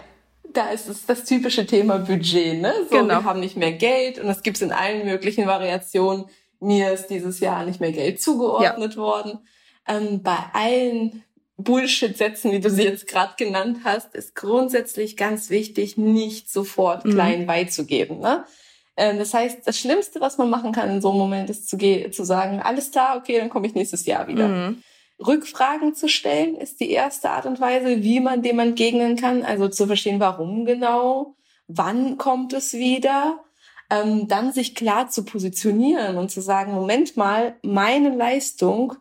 da ist es das typische Thema Budget, ne? So, genau. wir haben nicht mehr Geld und das gibt es in allen möglichen Variationen mir ist dieses Jahr nicht mehr Geld zugeordnet ja. worden. Ähm, bei allen Bullshit-Sätzen, wie du sie jetzt gerade genannt hast, ist grundsätzlich ganz wichtig, nicht sofort mhm. klein beizugeben. Ne? Ähm, das heißt, das Schlimmste, was man machen kann in so einem Moment, ist zu, zu sagen, alles klar, okay, dann komme ich nächstes Jahr wieder. Mhm. Rückfragen zu stellen ist die erste Art und Weise, wie man dem entgegnen kann. Also zu verstehen, warum genau, wann kommt es wieder ähm, dann sich klar zu positionieren und zu sagen, Moment mal, meine Leistung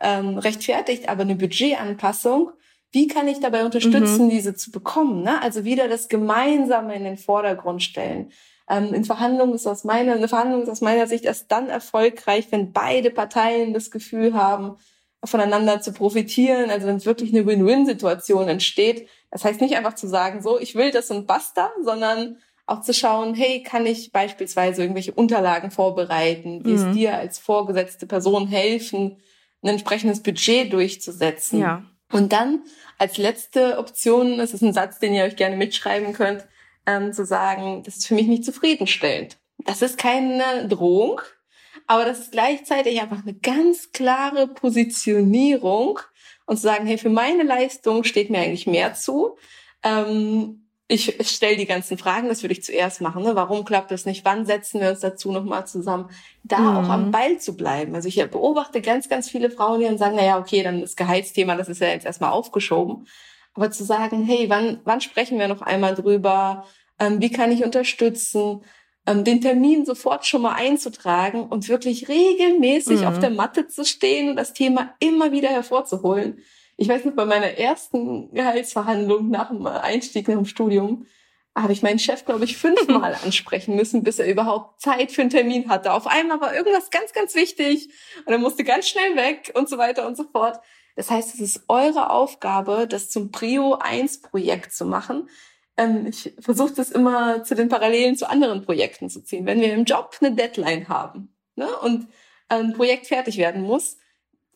ähm, rechtfertigt aber eine Budgetanpassung. Wie kann ich dabei unterstützen, mhm. diese zu bekommen? Ne? Also wieder das Gemeinsame in den Vordergrund stellen. Ähm, in Verhandlungen ist aus meiner, eine Verhandlung ist aus meiner Sicht erst dann erfolgreich, wenn beide Parteien das Gefühl haben, voneinander zu profitieren, also wenn es wirklich eine Win-Win-Situation entsteht. Das heißt nicht einfach zu sagen, so, ich will das und basta, sondern auch zu schauen, hey, kann ich beispielsweise irgendwelche Unterlagen vorbereiten, die mhm. es dir als vorgesetzte Person helfen, ein entsprechendes Budget durchzusetzen. Ja. Und dann als letzte Option, das ist ein Satz, den ihr euch gerne mitschreiben könnt, ähm, zu sagen, das ist für mich nicht zufriedenstellend. Das ist keine Drohung, aber das ist gleichzeitig einfach eine ganz klare Positionierung und zu sagen, hey, für meine Leistung steht mir eigentlich mehr zu. Ähm, ich stelle die ganzen Fragen, das würde ich zuerst machen. Ne? Warum klappt das nicht? Wann setzen wir uns dazu nochmal zusammen? Da mhm. auch am Ball zu bleiben. Also ich beobachte ganz, ganz viele Frauen, die dann sagen, naja, okay, dann das Gehaltsthema, das ist ja jetzt erstmal aufgeschoben. Aber zu sagen, hey, wann, wann sprechen wir noch einmal drüber? Ähm, wie kann ich unterstützen? Ähm, den Termin sofort schon mal einzutragen und wirklich regelmäßig mhm. auf der Matte zu stehen und das Thema immer wieder hervorzuholen ich weiß noch, bei meiner ersten Gehaltsverhandlung nach dem Einstieg nach dem Studium habe ich meinen Chef, glaube ich, fünfmal ansprechen müssen, bis er überhaupt Zeit für einen Termin hatte. Auf einmal war irgendwas ganz, ganz wichtig und er musste ganz schnell weg und so weiter und so fort. Das heißt, es ist eure Aufgabe, das zum Prio 1 Projekt zu machen. Ähm, ich versuche das immer zu den Parallelen zu anderen Projekten zu ziehen. Wenn wir im Job eine Deadline haben ne, und ein Projekt fertig werden muss,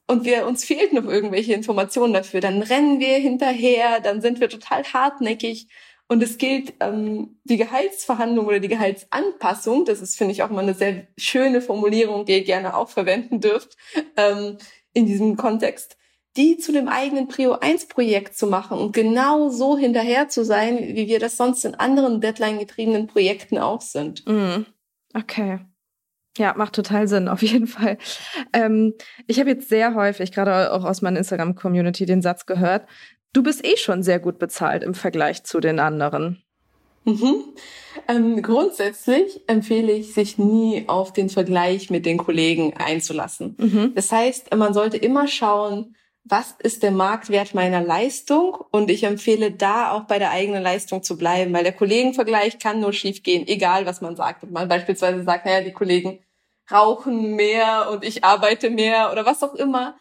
und wir uns fehlt noch irgendwelche Informationen dafür. Dann rennen wir hinterher, dann sind wir total hartnäckig. Und es gilt ähm, die Gehaltsverhandlung oder die Gehaltsanpassung, das ist, finde ich, auch mal eine sehr schöne Formulierung, die ihr gerne auch verwenden dürft ähm, in diesem Kontext, die zu dem eigenen Prio 1 Projekt zu machen und genau so hinterher zu sein, wie wir das sonst in anderen Deadline-getriebenen Projekten auch sind. Mm. Okay. Ja, macht total Sinn, auf jeden Fall. Ähm, ich habe jetzt sehr häufig, gerade auch aus meiner Instagram-Community, den Satz gehört, du bist eh schon sehr gut bezahlt im Vergleich zu den anderen. Mhm. Ähm, grundsätzlich empfehle ich, sich nie auf den Vergleich mit den Kollegen einzulassen. Mhm. Das heißt, man sollte immer schauen, was ist der Marktwert meiner Leistung? Und ich empfehle da auch bei der eigenen Leistung zu bleiben, weil der Kollegenvergleich kann nur schiefgehen, egal was man sagt. Wenn man beispielsweise sagt, naja, die Kollegen rauchen mehr und ich arbeite mehr oder was auch immer.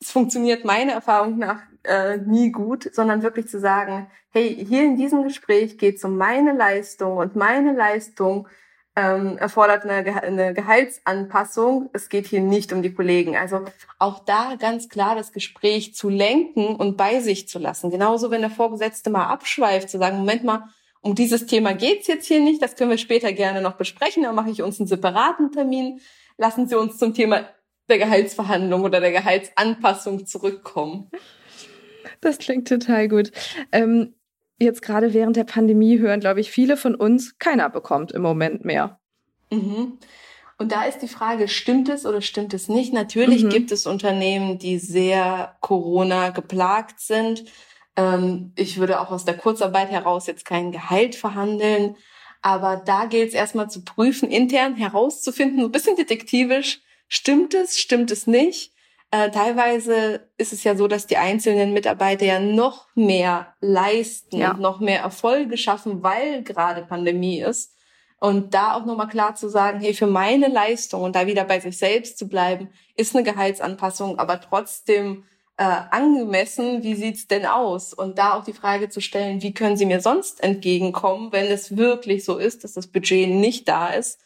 Es funktioniert meiner Erfahrung nach äh, nie gut, sondern wirklich zu sagen, hey, hier in diesem Gespräch geht es um meine Leistung und meine Leistung ähm, erfordert eine, Ge eine Gehaltsanpassung. Es geht hier nicht um die Kollegen. Also auch da ganz klar das Gespräch zu lenken und bei sich zu lassen. Genauso, wenn der Vorgesetzte mal abschweift, zu sagen, Moment mal, um dieses Thema geht's jetzt hier nicht, das können wir später gerne noch besprechen, dann mache ich uns einen separaten Termin. Lassen Sie uns zum Thema der Gehaltsverhandlung oder der Gehaltsanpassung zurückkommen. Das klingt total gut. Ähm, jetzt gerade während der Pandemie hören, glaube ich, viele von uns, keiner bekommt im Moment mehr. Mhm. Und da ist die Frage, stimmt es oder stimmt es nicht? Natürlich mhm. gibt es Unternehmen, die sehr Corona geplagt sind. Ähm, ich würde auch aus der Kurzarbeit heraus jetzt kein Gehalt verhandeln. Aber da gilt es erstmal zu prüfen, intern herauszufinden, so ein bisschen detektivisch, stimmt es, stimmt es nicht? Äh, teilweise ist es ja so, dass die einzelnen Mitarbeiter ja noch mehr leisten ja. und noch mehr Erfolge schaffen, weil gerade Pandemie ist. Und da auch nochmal klar zu sagen, hey, für meine Leistung und da wieder bei sich selbst zu bleiben, ist eine Gehaltsanpassung, aber trotzdem äh, angemessen, wie sieht's denn aus? Und da auch die Frage zu stellen, wie können Sie mir sonst entgegenkommen, wenn es wirklich so ist, dass das Budget nicht da ist?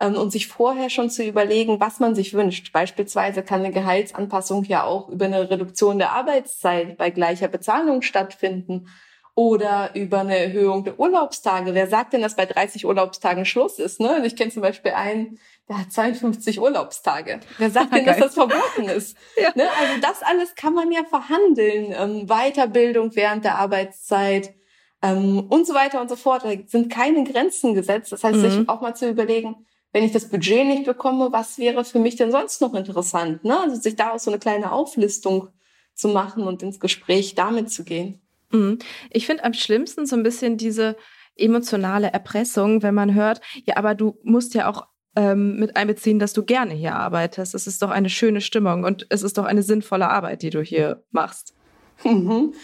ähm, und sich vorher schon zu überlegen, was man sich wünscht. Beispielsweise kann eine Gehaltsanpassung ja auch über eine Reduktion der Arbeitszeit bei gleicher Bezahlung stattfinden oder über eine Erhöhung der Urlaubstage. Wer sagt denn, dass bei 30 Urlaubstagen Schluss ist? Ne? Ich kenne zum Beispiel einen, der hat 52 Urlaubstage. Wer sagt denn, dass das verboten ist? ja. ne? Also das alles kann man ja verhandeln. Ähm, Weiterbildung während der Arbeitszeit ähm, und so weiter und so fort. Da sind keine Grenzen gesetzt. Das heißt, mhm. sich auch mal zu überlegen, wenn ich das Budget nicht bekomme, was wäre für mich denn sonst noch interessant? Ne? Also sich daraus so eine kleine Auflistung zu machen und ins Gespräch damit zu gehen. Mhm. Ich finde am schlimmsten so ein bisschen diese emotionale Erpressung, wenn man hört, ja, aber du musst ja auch ähm, mit einbeziehen, dass du gerne hier arbeitest. Es ist doch eine schöne Stimmung und es ist doch eine sinnvolle Arbeit, die du hier machst. Mhm.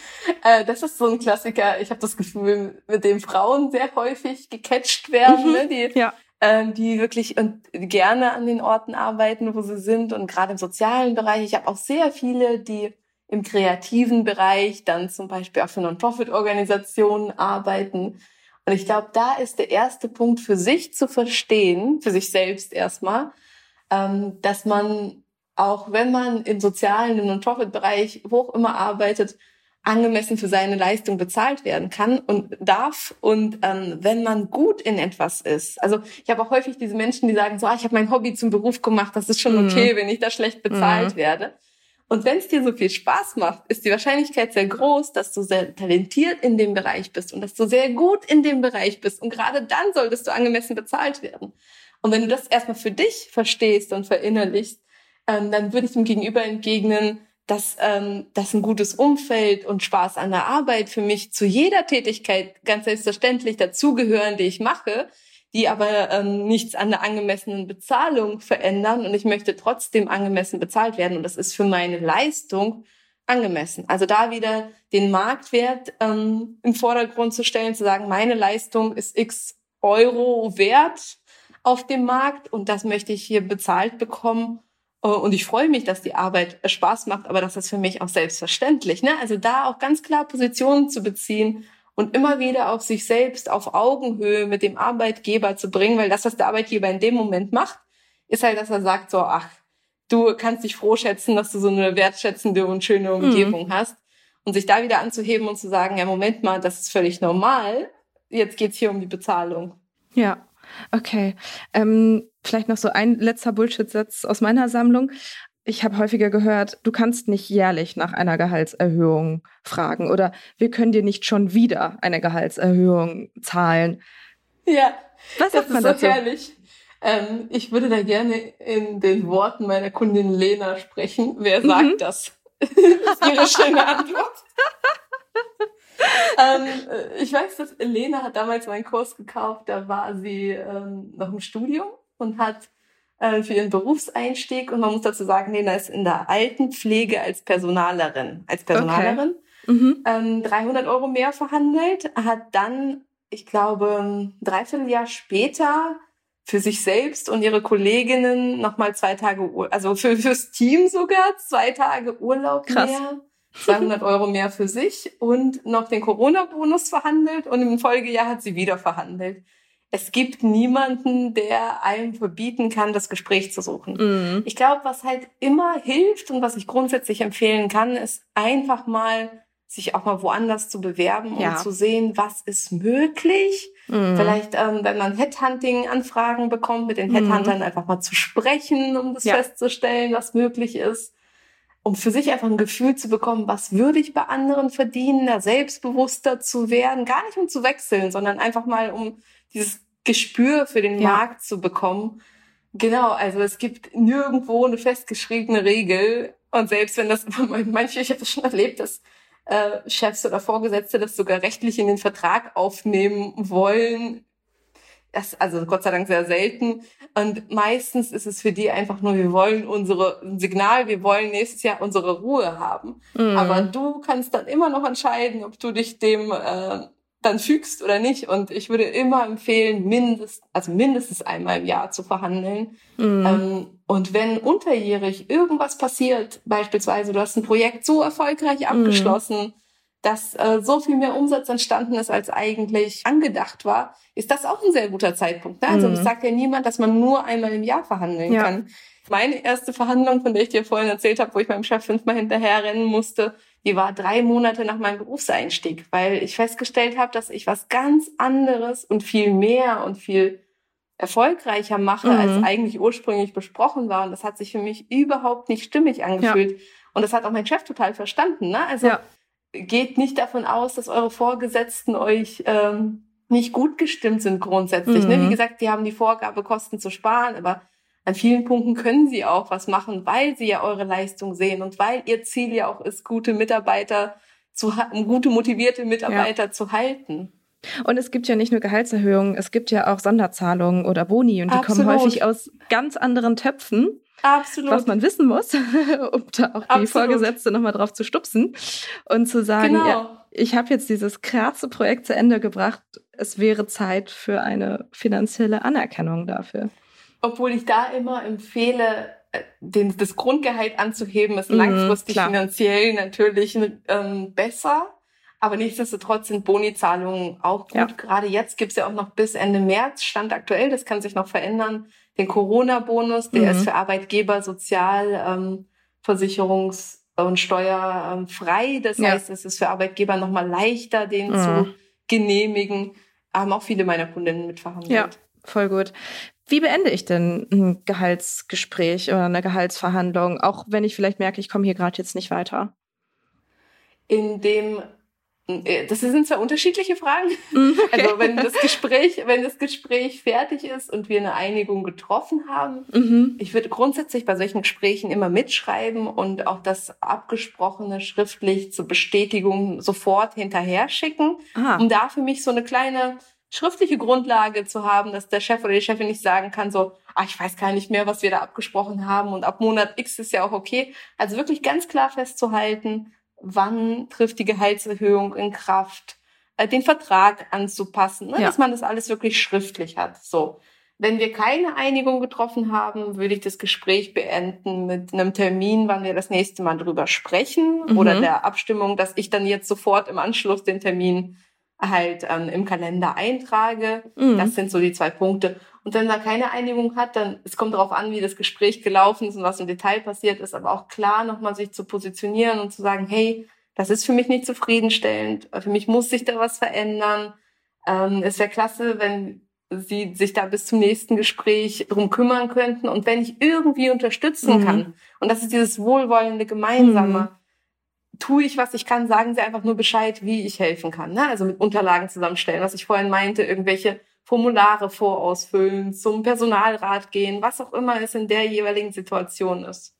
Äh, das ist so ein Klassiker. Ich habe das Gefühl, mit dem Frauen sehr häufig gecatcht werden, mhm. ne? die ja ähm, die wirklich und gerne an den Orten arbeiten, wo sie sind und gerade im sozialen Bereich. Ich habe auch sehr viele, die im kreativen Bereich dann zum Beispiel auch für Non-Profit-Organisationen arbeiten. Und ich glaube, da ist der erste Punkt für sich zu verstehen, für sich selbst erstmal, ähm, dass man auch wenn man im sozialen, im Non-Profit-Bereich, wo auch immer arbeitet, angemessen für seine Leistung bezahlt werden kann und darf. Und ähm, wenn man gut in etwas ist, also ich habe auch häufig diese Menschen, die sagen so, ah, ich habe mein Hobby zum Beruf gemacht, das ist schon mhm. okay, mhm. wenn ich da schlecht bezahlt mhm. werde. Und wenn es dir so viel Spaß macht, ist die Wahrscheinlichkeit sehr groß, dass du sehr talentiert in dem Bereich bist und dass du sehr gut in dem Bereich bist. Und gerade dann solltest du angemessen bezahlt werden. Und wenn du das erstmal für dich verstehst und verinnerlichst, ähm, dann würde ich dem Gegenüber entgegnen, dass, ähm, dass ein gutes Umfeld und Spaß an der Arbeit für mich zu jeder Tätigkeit ganz selbstverständlich dazugehören, die ich mache, die aber ähm, nichts an der angemessenen Bezahlung verändern und ich möchte trotzdem angemessen bezahlt werden und das ist für meine Leistung angemessen. Also da wieder den Marktwert ähm, im Vordergrund zu stellen, zu sagen, meine Leistung ist x Euro wert auf dem Markt und das möchte ich hier bezahlt bekommen äh, und ich freue mich, dass die Arbeit Spaß macht, aber das ist für mich auch selbstverständlich. Ne? Also da auch ganz klar Positionen zu beziehen und immer wieder auf sich selbst auf Augenhöhe mit dem Arbeitgeber zu bringen, weil das, was der Arbeitgeber in dem Moment macht, ist halt, dass er sagt so, ach, du kannst dich froh schätzen, dass du so eine wertschätzende und schöne mhm. Umgebung mhm. hast. Und sich da wieder anzuheben und zu sagen, ja, Moment mal, das ist völlig normal. Jetzt geht's hier um die Bezahlung. Ja, okay. Ähm, vielleicht noch so ein letzter Bullshit-Satz aus meiner Sammlung. Ich habe häufiger gehört, du kannst nicht jährlich nach einer Gehaltserhöhung fragen oder wir können dir nicht schon wieder eine Gehaltserhöhung zahlen. Ja, was das ist so dazu? herrlich. Ähm, ich würde da gerne in den Worten meiner Kundin Lena sprechen. Wer sagt mhm. das? das ist ihre schöne Antwort. ähm, äh, ich weiß, dass Lena hat damals meinen Kurs gekauft, da war sie ähm, noch im Studium und hat äh, für ihren Berufseinstieg und man muss dazu sagen, Lena ist in der Altenpflege als Personalerin, als Personalerin okay. mhm. ähm, 300 Euro mehr verhandelt, hat dann, ich glaube, ein Dreivierteljahr später für sich selbst und ihre Kolleginnen nochmal zwei Tage, Ur also für, fürs Team sogar zwei Tage Urlaub Krass. mehr. 200 Euro mehr für sich und noch den Corona-Bonus verhandelt und im Folgejahr hat sie wieder verhandelt. Es gibt niemanden, der einem verbieten kann, das Gespräch zu suchen. Mhm. Ich glaube, was halt immer hilft und was ich grundsätzlich empfehlen kann, ist einfach mal sich auch mal woanders zu bewerben ja. und zu sehen, was ist möglich. Mhm. Vielleicht, ähm, wenn man Headhunting-Anfragen bekommt, mit den Headhuntern mhm. einfach mal zu sprechen, um das ja. festzustellen, was möglich ist. Um für sich einfach ein Gefühl zu bekommen, was würde ich bei anderen verdienen, da selbstbewusster zu werden. Gar nicht um zu wechseln, sondern einfach mal um dieses Gespür für den ja. Markt zu bekommen. Genau, also es gibt nirgendwo eine festgeschriebene Regel. Und selbst wenn das, manche, ich habe das schon erlebt, dass äh, Chefs oder Vorgesetzte das sogar rechtlich in den Vertrag aufnehmen wollen. Das, also Gott sei Dank sehr selten. Und meistens ist es für die einfach nur, wir wollen unsere ein Signal, wir wollen nächstes Jahr unsere Ruhe haben. Mhm. Aber du kannst dann immer noch entscheiden, ob du dich dem äh, dann fügst oder nicht. Und ich würde immer empfehlen, mindestens, also mindestens einmal im Jahr zu verhandeln. Mhm. Ähm, und wenn unterjährig irgendwas passiert, beispielsweise du hast ein Projekt so erfolgreich mhm. abgeschlossen, mhm. dass äh, so viel mehr Umsatz entstanden ist, als eigentlich angedacht war, ist das auch ein sehr guter Zeitpunkt. Ne? Also mhm. es sagt ja niemand, dass man nur einmal im Jahr verhandeln ja. kann. Meine erste Verhandlung, von der ich dir vorhin erzählt habe, wo ich meinem Chef fünfmal hinterherrennen musste, die war drei Monate nach meinem Berufseinstieg, weil ich festgestellt habe, dass ich was ganz anderes und viel mehr und viel erfolgreicher mache, mhm. als eigentlich ursprünglich besprochen war. Und das hat sich für mich überhaupt nicht stimmig angefühlt. Ja. Und das hat auch mein Chef total verstanden. Ne? Also ja. geht nicht davon aus, dass eure Vorgesetzten euch ähm, nicht gut gestimmt sind grundsätzlich. Mhm. Ne? Wie mhm. gesagt, die haben die Vorgabe, Kosten zu sparen, aber an vielen Punkten können sie auch was machen, weil sie ja eure Leistung sehen und weil ihr Ziel ja auch ist, gute Mitarbeiter zu gute motivierte Mitarbeiter ja. zu halten. Und es gibt ja nicht nur Gehaltserhöhungen, es gibt ja auch Sonderzahlungen oder Boni und die Absolut. kommen häufig aus ganz anderen Töpfen. Absolut. Was man wissen muss, um da auch Absolut. die Vorgesetzte nochmal drauf zu stupsen und zu sagen, genau. ja, ich habe jetzt dieses krasse Projekt zu Ende gebracht. Es wäre Zeit für eine finanzielle Anerkennung dafür. Obwohl ich da immer empfehle, äh, den, das Grundgehalt anzuheben, ist mhm, langfristig klar. finanziell natürlich ähm, besser. Aber nichtsdestotrotz sind Bonizahlungen auch gut. Ja. Gerade jetzt gibt's ja auch noch bis Ende März, Stand aktuell, das kann sich noch verändern, den Corona-Bonus, der mhm. ist für Arbeitgeber sozial, ähm, Versicherungs- und steuerfrei. Ähm, das ja. heißt, es ist für Arbeitgeber nochmal leichter, den mhm. zu genehmigen. Haben auch viele meiner Kundinnen mitverhandelt. Ja, voll gut. Wie beende ich denn ein Gehaltsgespräch oder eine Gehaltsverhandlung, auch wenn ich vielleicht merke, ich komme hier gerade jetzt nicht weiter? In dem äh, das sind zwar unterschiedliche Fragen. Mhm, okay. Also wenn das Gespräch, wenn das Gespräch fertig ist und wir eine Einigung getroffen haben, mhm. ich würde grundsätzlich bei solchen Gesprächen immer mitschreiben und auch das abgesprochene schriftlich zur Bestätigung sofort hinterher schicken, ah. um da für mich so eine kleine schriftliche Grundlage zu haben, dass der Chef oder die Chefin nicht sagen kann, so, ah, ich weiß gar nicht mehr, was wir da abgesprochen haben und ab Monat X ist ja auch okay. Also wirklich ganz klar festzuhalten, wann trifft die Gehaltserhöhung in Kraft, äh, den Vertrag anzupassen, ne, ja. dass man das alles wirklich schriftlich hat. So. Wenn wir keine Einigung getroffen haben, würde ich das Gespräch beenden mit einem Termin, wann wir das nächste Mal drüber sprechen mhm. oder der Abstimmung, dass ich dann jetzt sofort im Anschluss den Termin halt ähm, im Kalender eintrage. Mhm. Das sind so die zwei Punkte. Und wenn man keine Einigung hat, dann es kommt darauf an, wie das Gespräch gelaufen ist und was im Detail passiert ist, aber auch klar nochmal sich zu positionieren und zu sagen, hey, das ist für mich nicht zufriedenstellend. Für mich muss sich da was verändern. Ähm, es wäre klasse, wenn Sie sich da bis zum nächsten Gespräch drum kümmern könnten und wenn ich irgendwie unterstützen mhm. kann. Und das ist dieses wohlwollende Gemeinsame. Mhm. Tue ich, was ich kann, sagen Sie einfach nur Bescheid, wie ich helfen kann. Ne? Also mit Unterlagen zusammenstellen, was ich vorhin meinte, irgendwelche Formulare vorausfüllen, zum Personalrat gehen, was auch immer es in der jeweiligen Situation ist.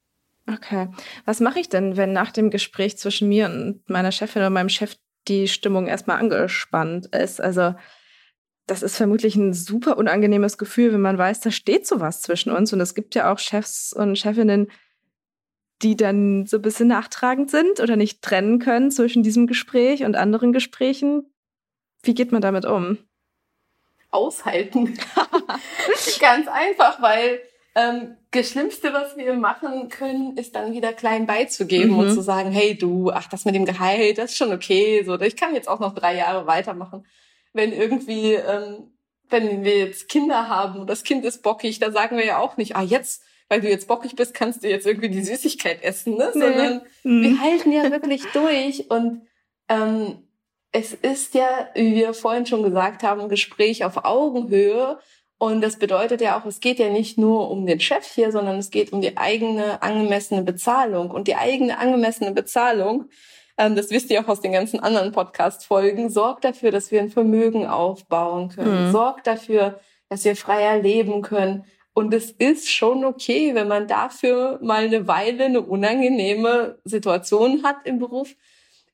Okay. Was mache ich denn, wenn nach dem Gespräch zwischen mir und meiner Chefin oder meinem Chef die Stimmung erstmal angespannt ist? Also, das ist vermutlich ein super unangenehmes Gefühl, wenn man weiß, da steht sowas zwischen uns. Und es gibt ja auch Chefs und Chefinnen, die dann so ein bisschen nachtragend sind oder nicht trennen können zwischen diesem Gespräch und anderen Gesprächen. Wie geht man damit um? Aushalten. Ganz einfach, weil ähm, das Schlimmste, was wir machen können, ist dann wieder klein beizugeben mhm. und zu sagen, hey du, ach, das mit dem Gehalt, das ist schon okay. So, ich kann jetzt auch noch drei Jahre weitermachen. Wenn irgendwie, ähm, wenn wir jetzt Kinder haben und das Kind ist bockig, da sagen wir ja auch nicht, ah, jetzt, weil du jetzt bockig bist, kannst du jetzt irgendwie die Süßigkeit essen, ne? Nee. Sondern mhm. wir halten ja wirklich durch und ähm, es ist ja, wie wir vorhin schon gesagt haben, ein Gespräch auf Augenhöhe und das bedeutet ja auch, es geht ja nicht nur um den Chef hier, sondern es geht um die eigene angemessene Bezahlung. Und die eigene angemessene Bezahlung, ähm, das wisst ihr auch aus den ganzen anderen Podcast-Folgen, sorgt dafür, dass wir ein Vermögen aufbauen können, mhm. sorgt dafür, dass wir freier leben können. Und es ist schon okay, wenn man dafür mal eine Weile eine unangenehme Situation hat im Beruf,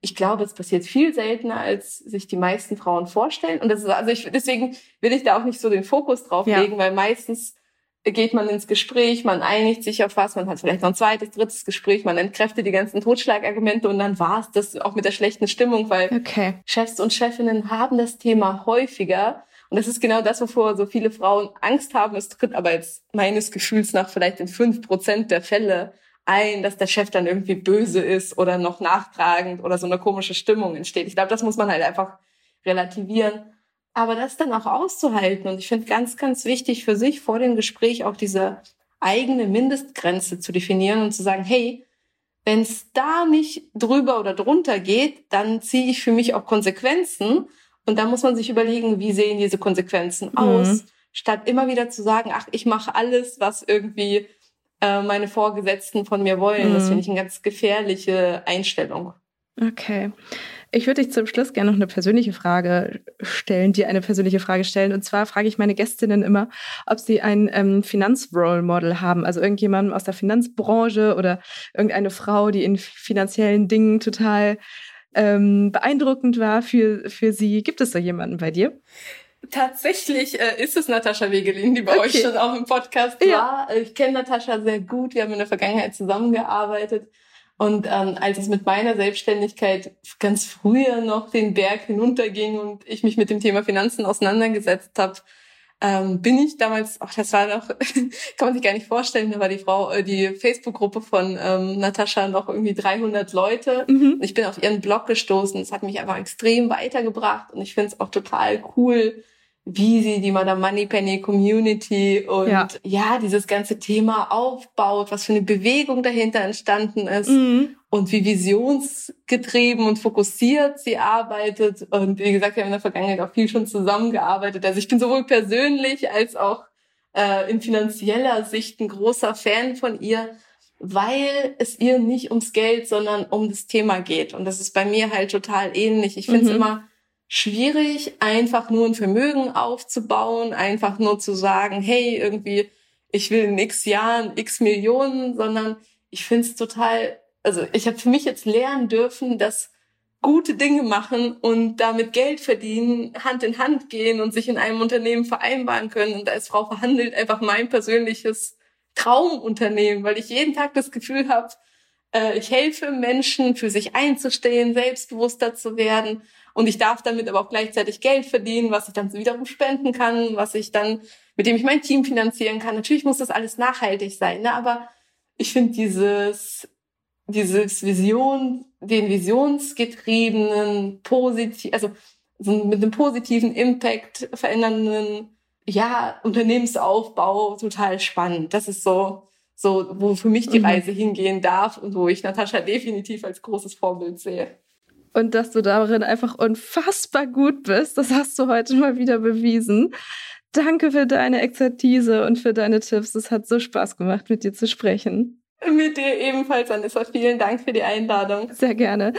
ich glaube, es passiert viel seltener, als sich die meisten Frauen vorstellen. Und das ist, also ich, deswegen will ich da auch nicht so den Fokus drauf ja. legen, weil meistens geht man ins Gespräch, man einigt sich auf was, man hat vielleicht noch ein zweites, drittes Gespräch, man entkräftet die ganzen Totschlagargumente und dann war es das auch mit der schlechten Stimmung, weil okay. Chefs und Chefinnen haben das Thema häufiger. Und das ist genau das, wovor so viele Frauen Angst haben. Es tritt aber jetzt meines Gefühls nach vielleicht in fünf Prozent der Fälle ein, dass der Chef dann irgendwie böse ist oder noch nachtragend oder so eine komische Stimmung entsteht. Ich glaube, das muss man halt einfach relativieren. Aber das dann auch auszuhalten. Und ich finde ganz, ganz wichtig für sich vor dem Gespräch auch diese eigene Mindestgrenze zu definieren und zu sagen, hey, wenn es da nicht drüber oder drunter geht, dann ziehe ich für mich auch Konsequenzen. Und da muss man sich überlegen, wie sehen diese Konsequenzen mhm. aus, statt immer wieder zu sagen, ach, ich mache alles, was irgendwie äh, meine Vorgesetzten von mir wollen. Mhm. Das finde ich eine ganz gefährliche Einstellung. Okay. Ich würde dich zum Schluss gerne noch eine persönliche Frage stellen, dir eine persönliche Frage stellen. Und zwar frage ich meine Gästinnen immer, ob sie ein ähm, Finanzrole Model haben, also irgendjemanden aus der Finanzbranche oder irgendeine Frau, die in finanziellen Dingen total ähm, beeindruckend war für, für sie. Gibt es so jemanden bei dir? Tatsächlich äh, ist es Natascha Wegelin, die bei okay. euch schon auch im Podcast ja. war. Ich kenne Natascha sehr gut. Wir haben in der Vergangenheit zusammengearbeitet. Und ähm, als es mit meiner Selbstständigkeit ganz früher noch den Berg hinunterging und ich mich mit dem Thema Finanzen auseinandergesetzt habe, ähm, bin ich damals, ach, das war noch, kann man sich gar nicht vorstellen, da war die Frau, äh, die Facebook-Gruppe von ähm, Natascha noch irgendwie 300 Leute. Mhm. Ich bin auf ihren Blog gestoßen. Es hat mich einfach extrem weitergebracht und ich finde es auch total cool, wie sie die Madame Moneypenny Community und ja. ja. dieses ganze Thema aufbaut, was für eine Bewegung dahinter entstanden ist mhm. und wie visionsgetrieben und fokussiert sie arbeitet. Und wie gesagt, wir haben in der Vergangenheit auch viel schon zusammengearbeitet. Also ich bin sowohl persönlich als auch äh, in finanzieller Sicht ein großer Fan von ihr, weil es ihr nicht ums Geld, sondern um das Thema geht. Und das ist bei mir halt total ähnlich. Ich finde es mhm. immer schwierig, einfach nur ein Vermögen aufzubauen, einfach nur zu sagen, hey, irgendwie, ich will in x Jahren x Millionen, sondern ich finde es total, also ich habe für mich jetzt lernen dürfen, dass gute Dinge machen und damit Geld verdienen, Hand in Hand gehen und sich in einem Unternehmen vereinbaren können. Und als Frau verhandelt einfach mein persönliches Traumunternehmen, weil ich jeden Tag das Gefühl habe, äh, ich helfe Menschen, für sich einzustehen, selbstbewusster zu werden und ich darf damit aber auch gleichzeitig Geld verdienen, was ich dann wiederum spenden kann, was ich dann, mit dem ich mein Team finanzieren kann. Natürlich muss das alles nachhaltig sein, ne? aber ich finde dieses, dieses Vision, den visionsgetriebenen, positiv, also so mit einem positiven Impact verändernden ja, Unternehmensaufbau total spannend. Das ist so, so, wo für mich die mhm. Reise hingehen darf und wo ich Natascha definitiv als großes Vorbild sehe. Und dass du darin einfach unfassbar gut bist, das hast du heute mal wieder bewiesen. Danke für deine Expertise und für deine Tipps. Es hat so Spaß gemacht, mit dir zu sprechen. Mit dir ebenfalls, Anissa. Vielen Dank für die Einladung. Sehr gerne.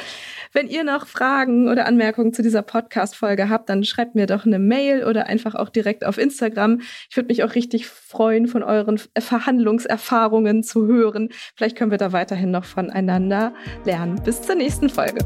Wenn ihr noch Fragen oder Anmerkungen zu dieser Podcast-Folge habt, dann schreibt mir doch eine Mail oder einfach auch direkt auf Instagram. Ich würde mich auch richtig freuen, von euren Verhandlungserfahrungen zu hören. Vielleicht können wir da weiterhin noch voneinander lernen. Bis zur nächsten Folge.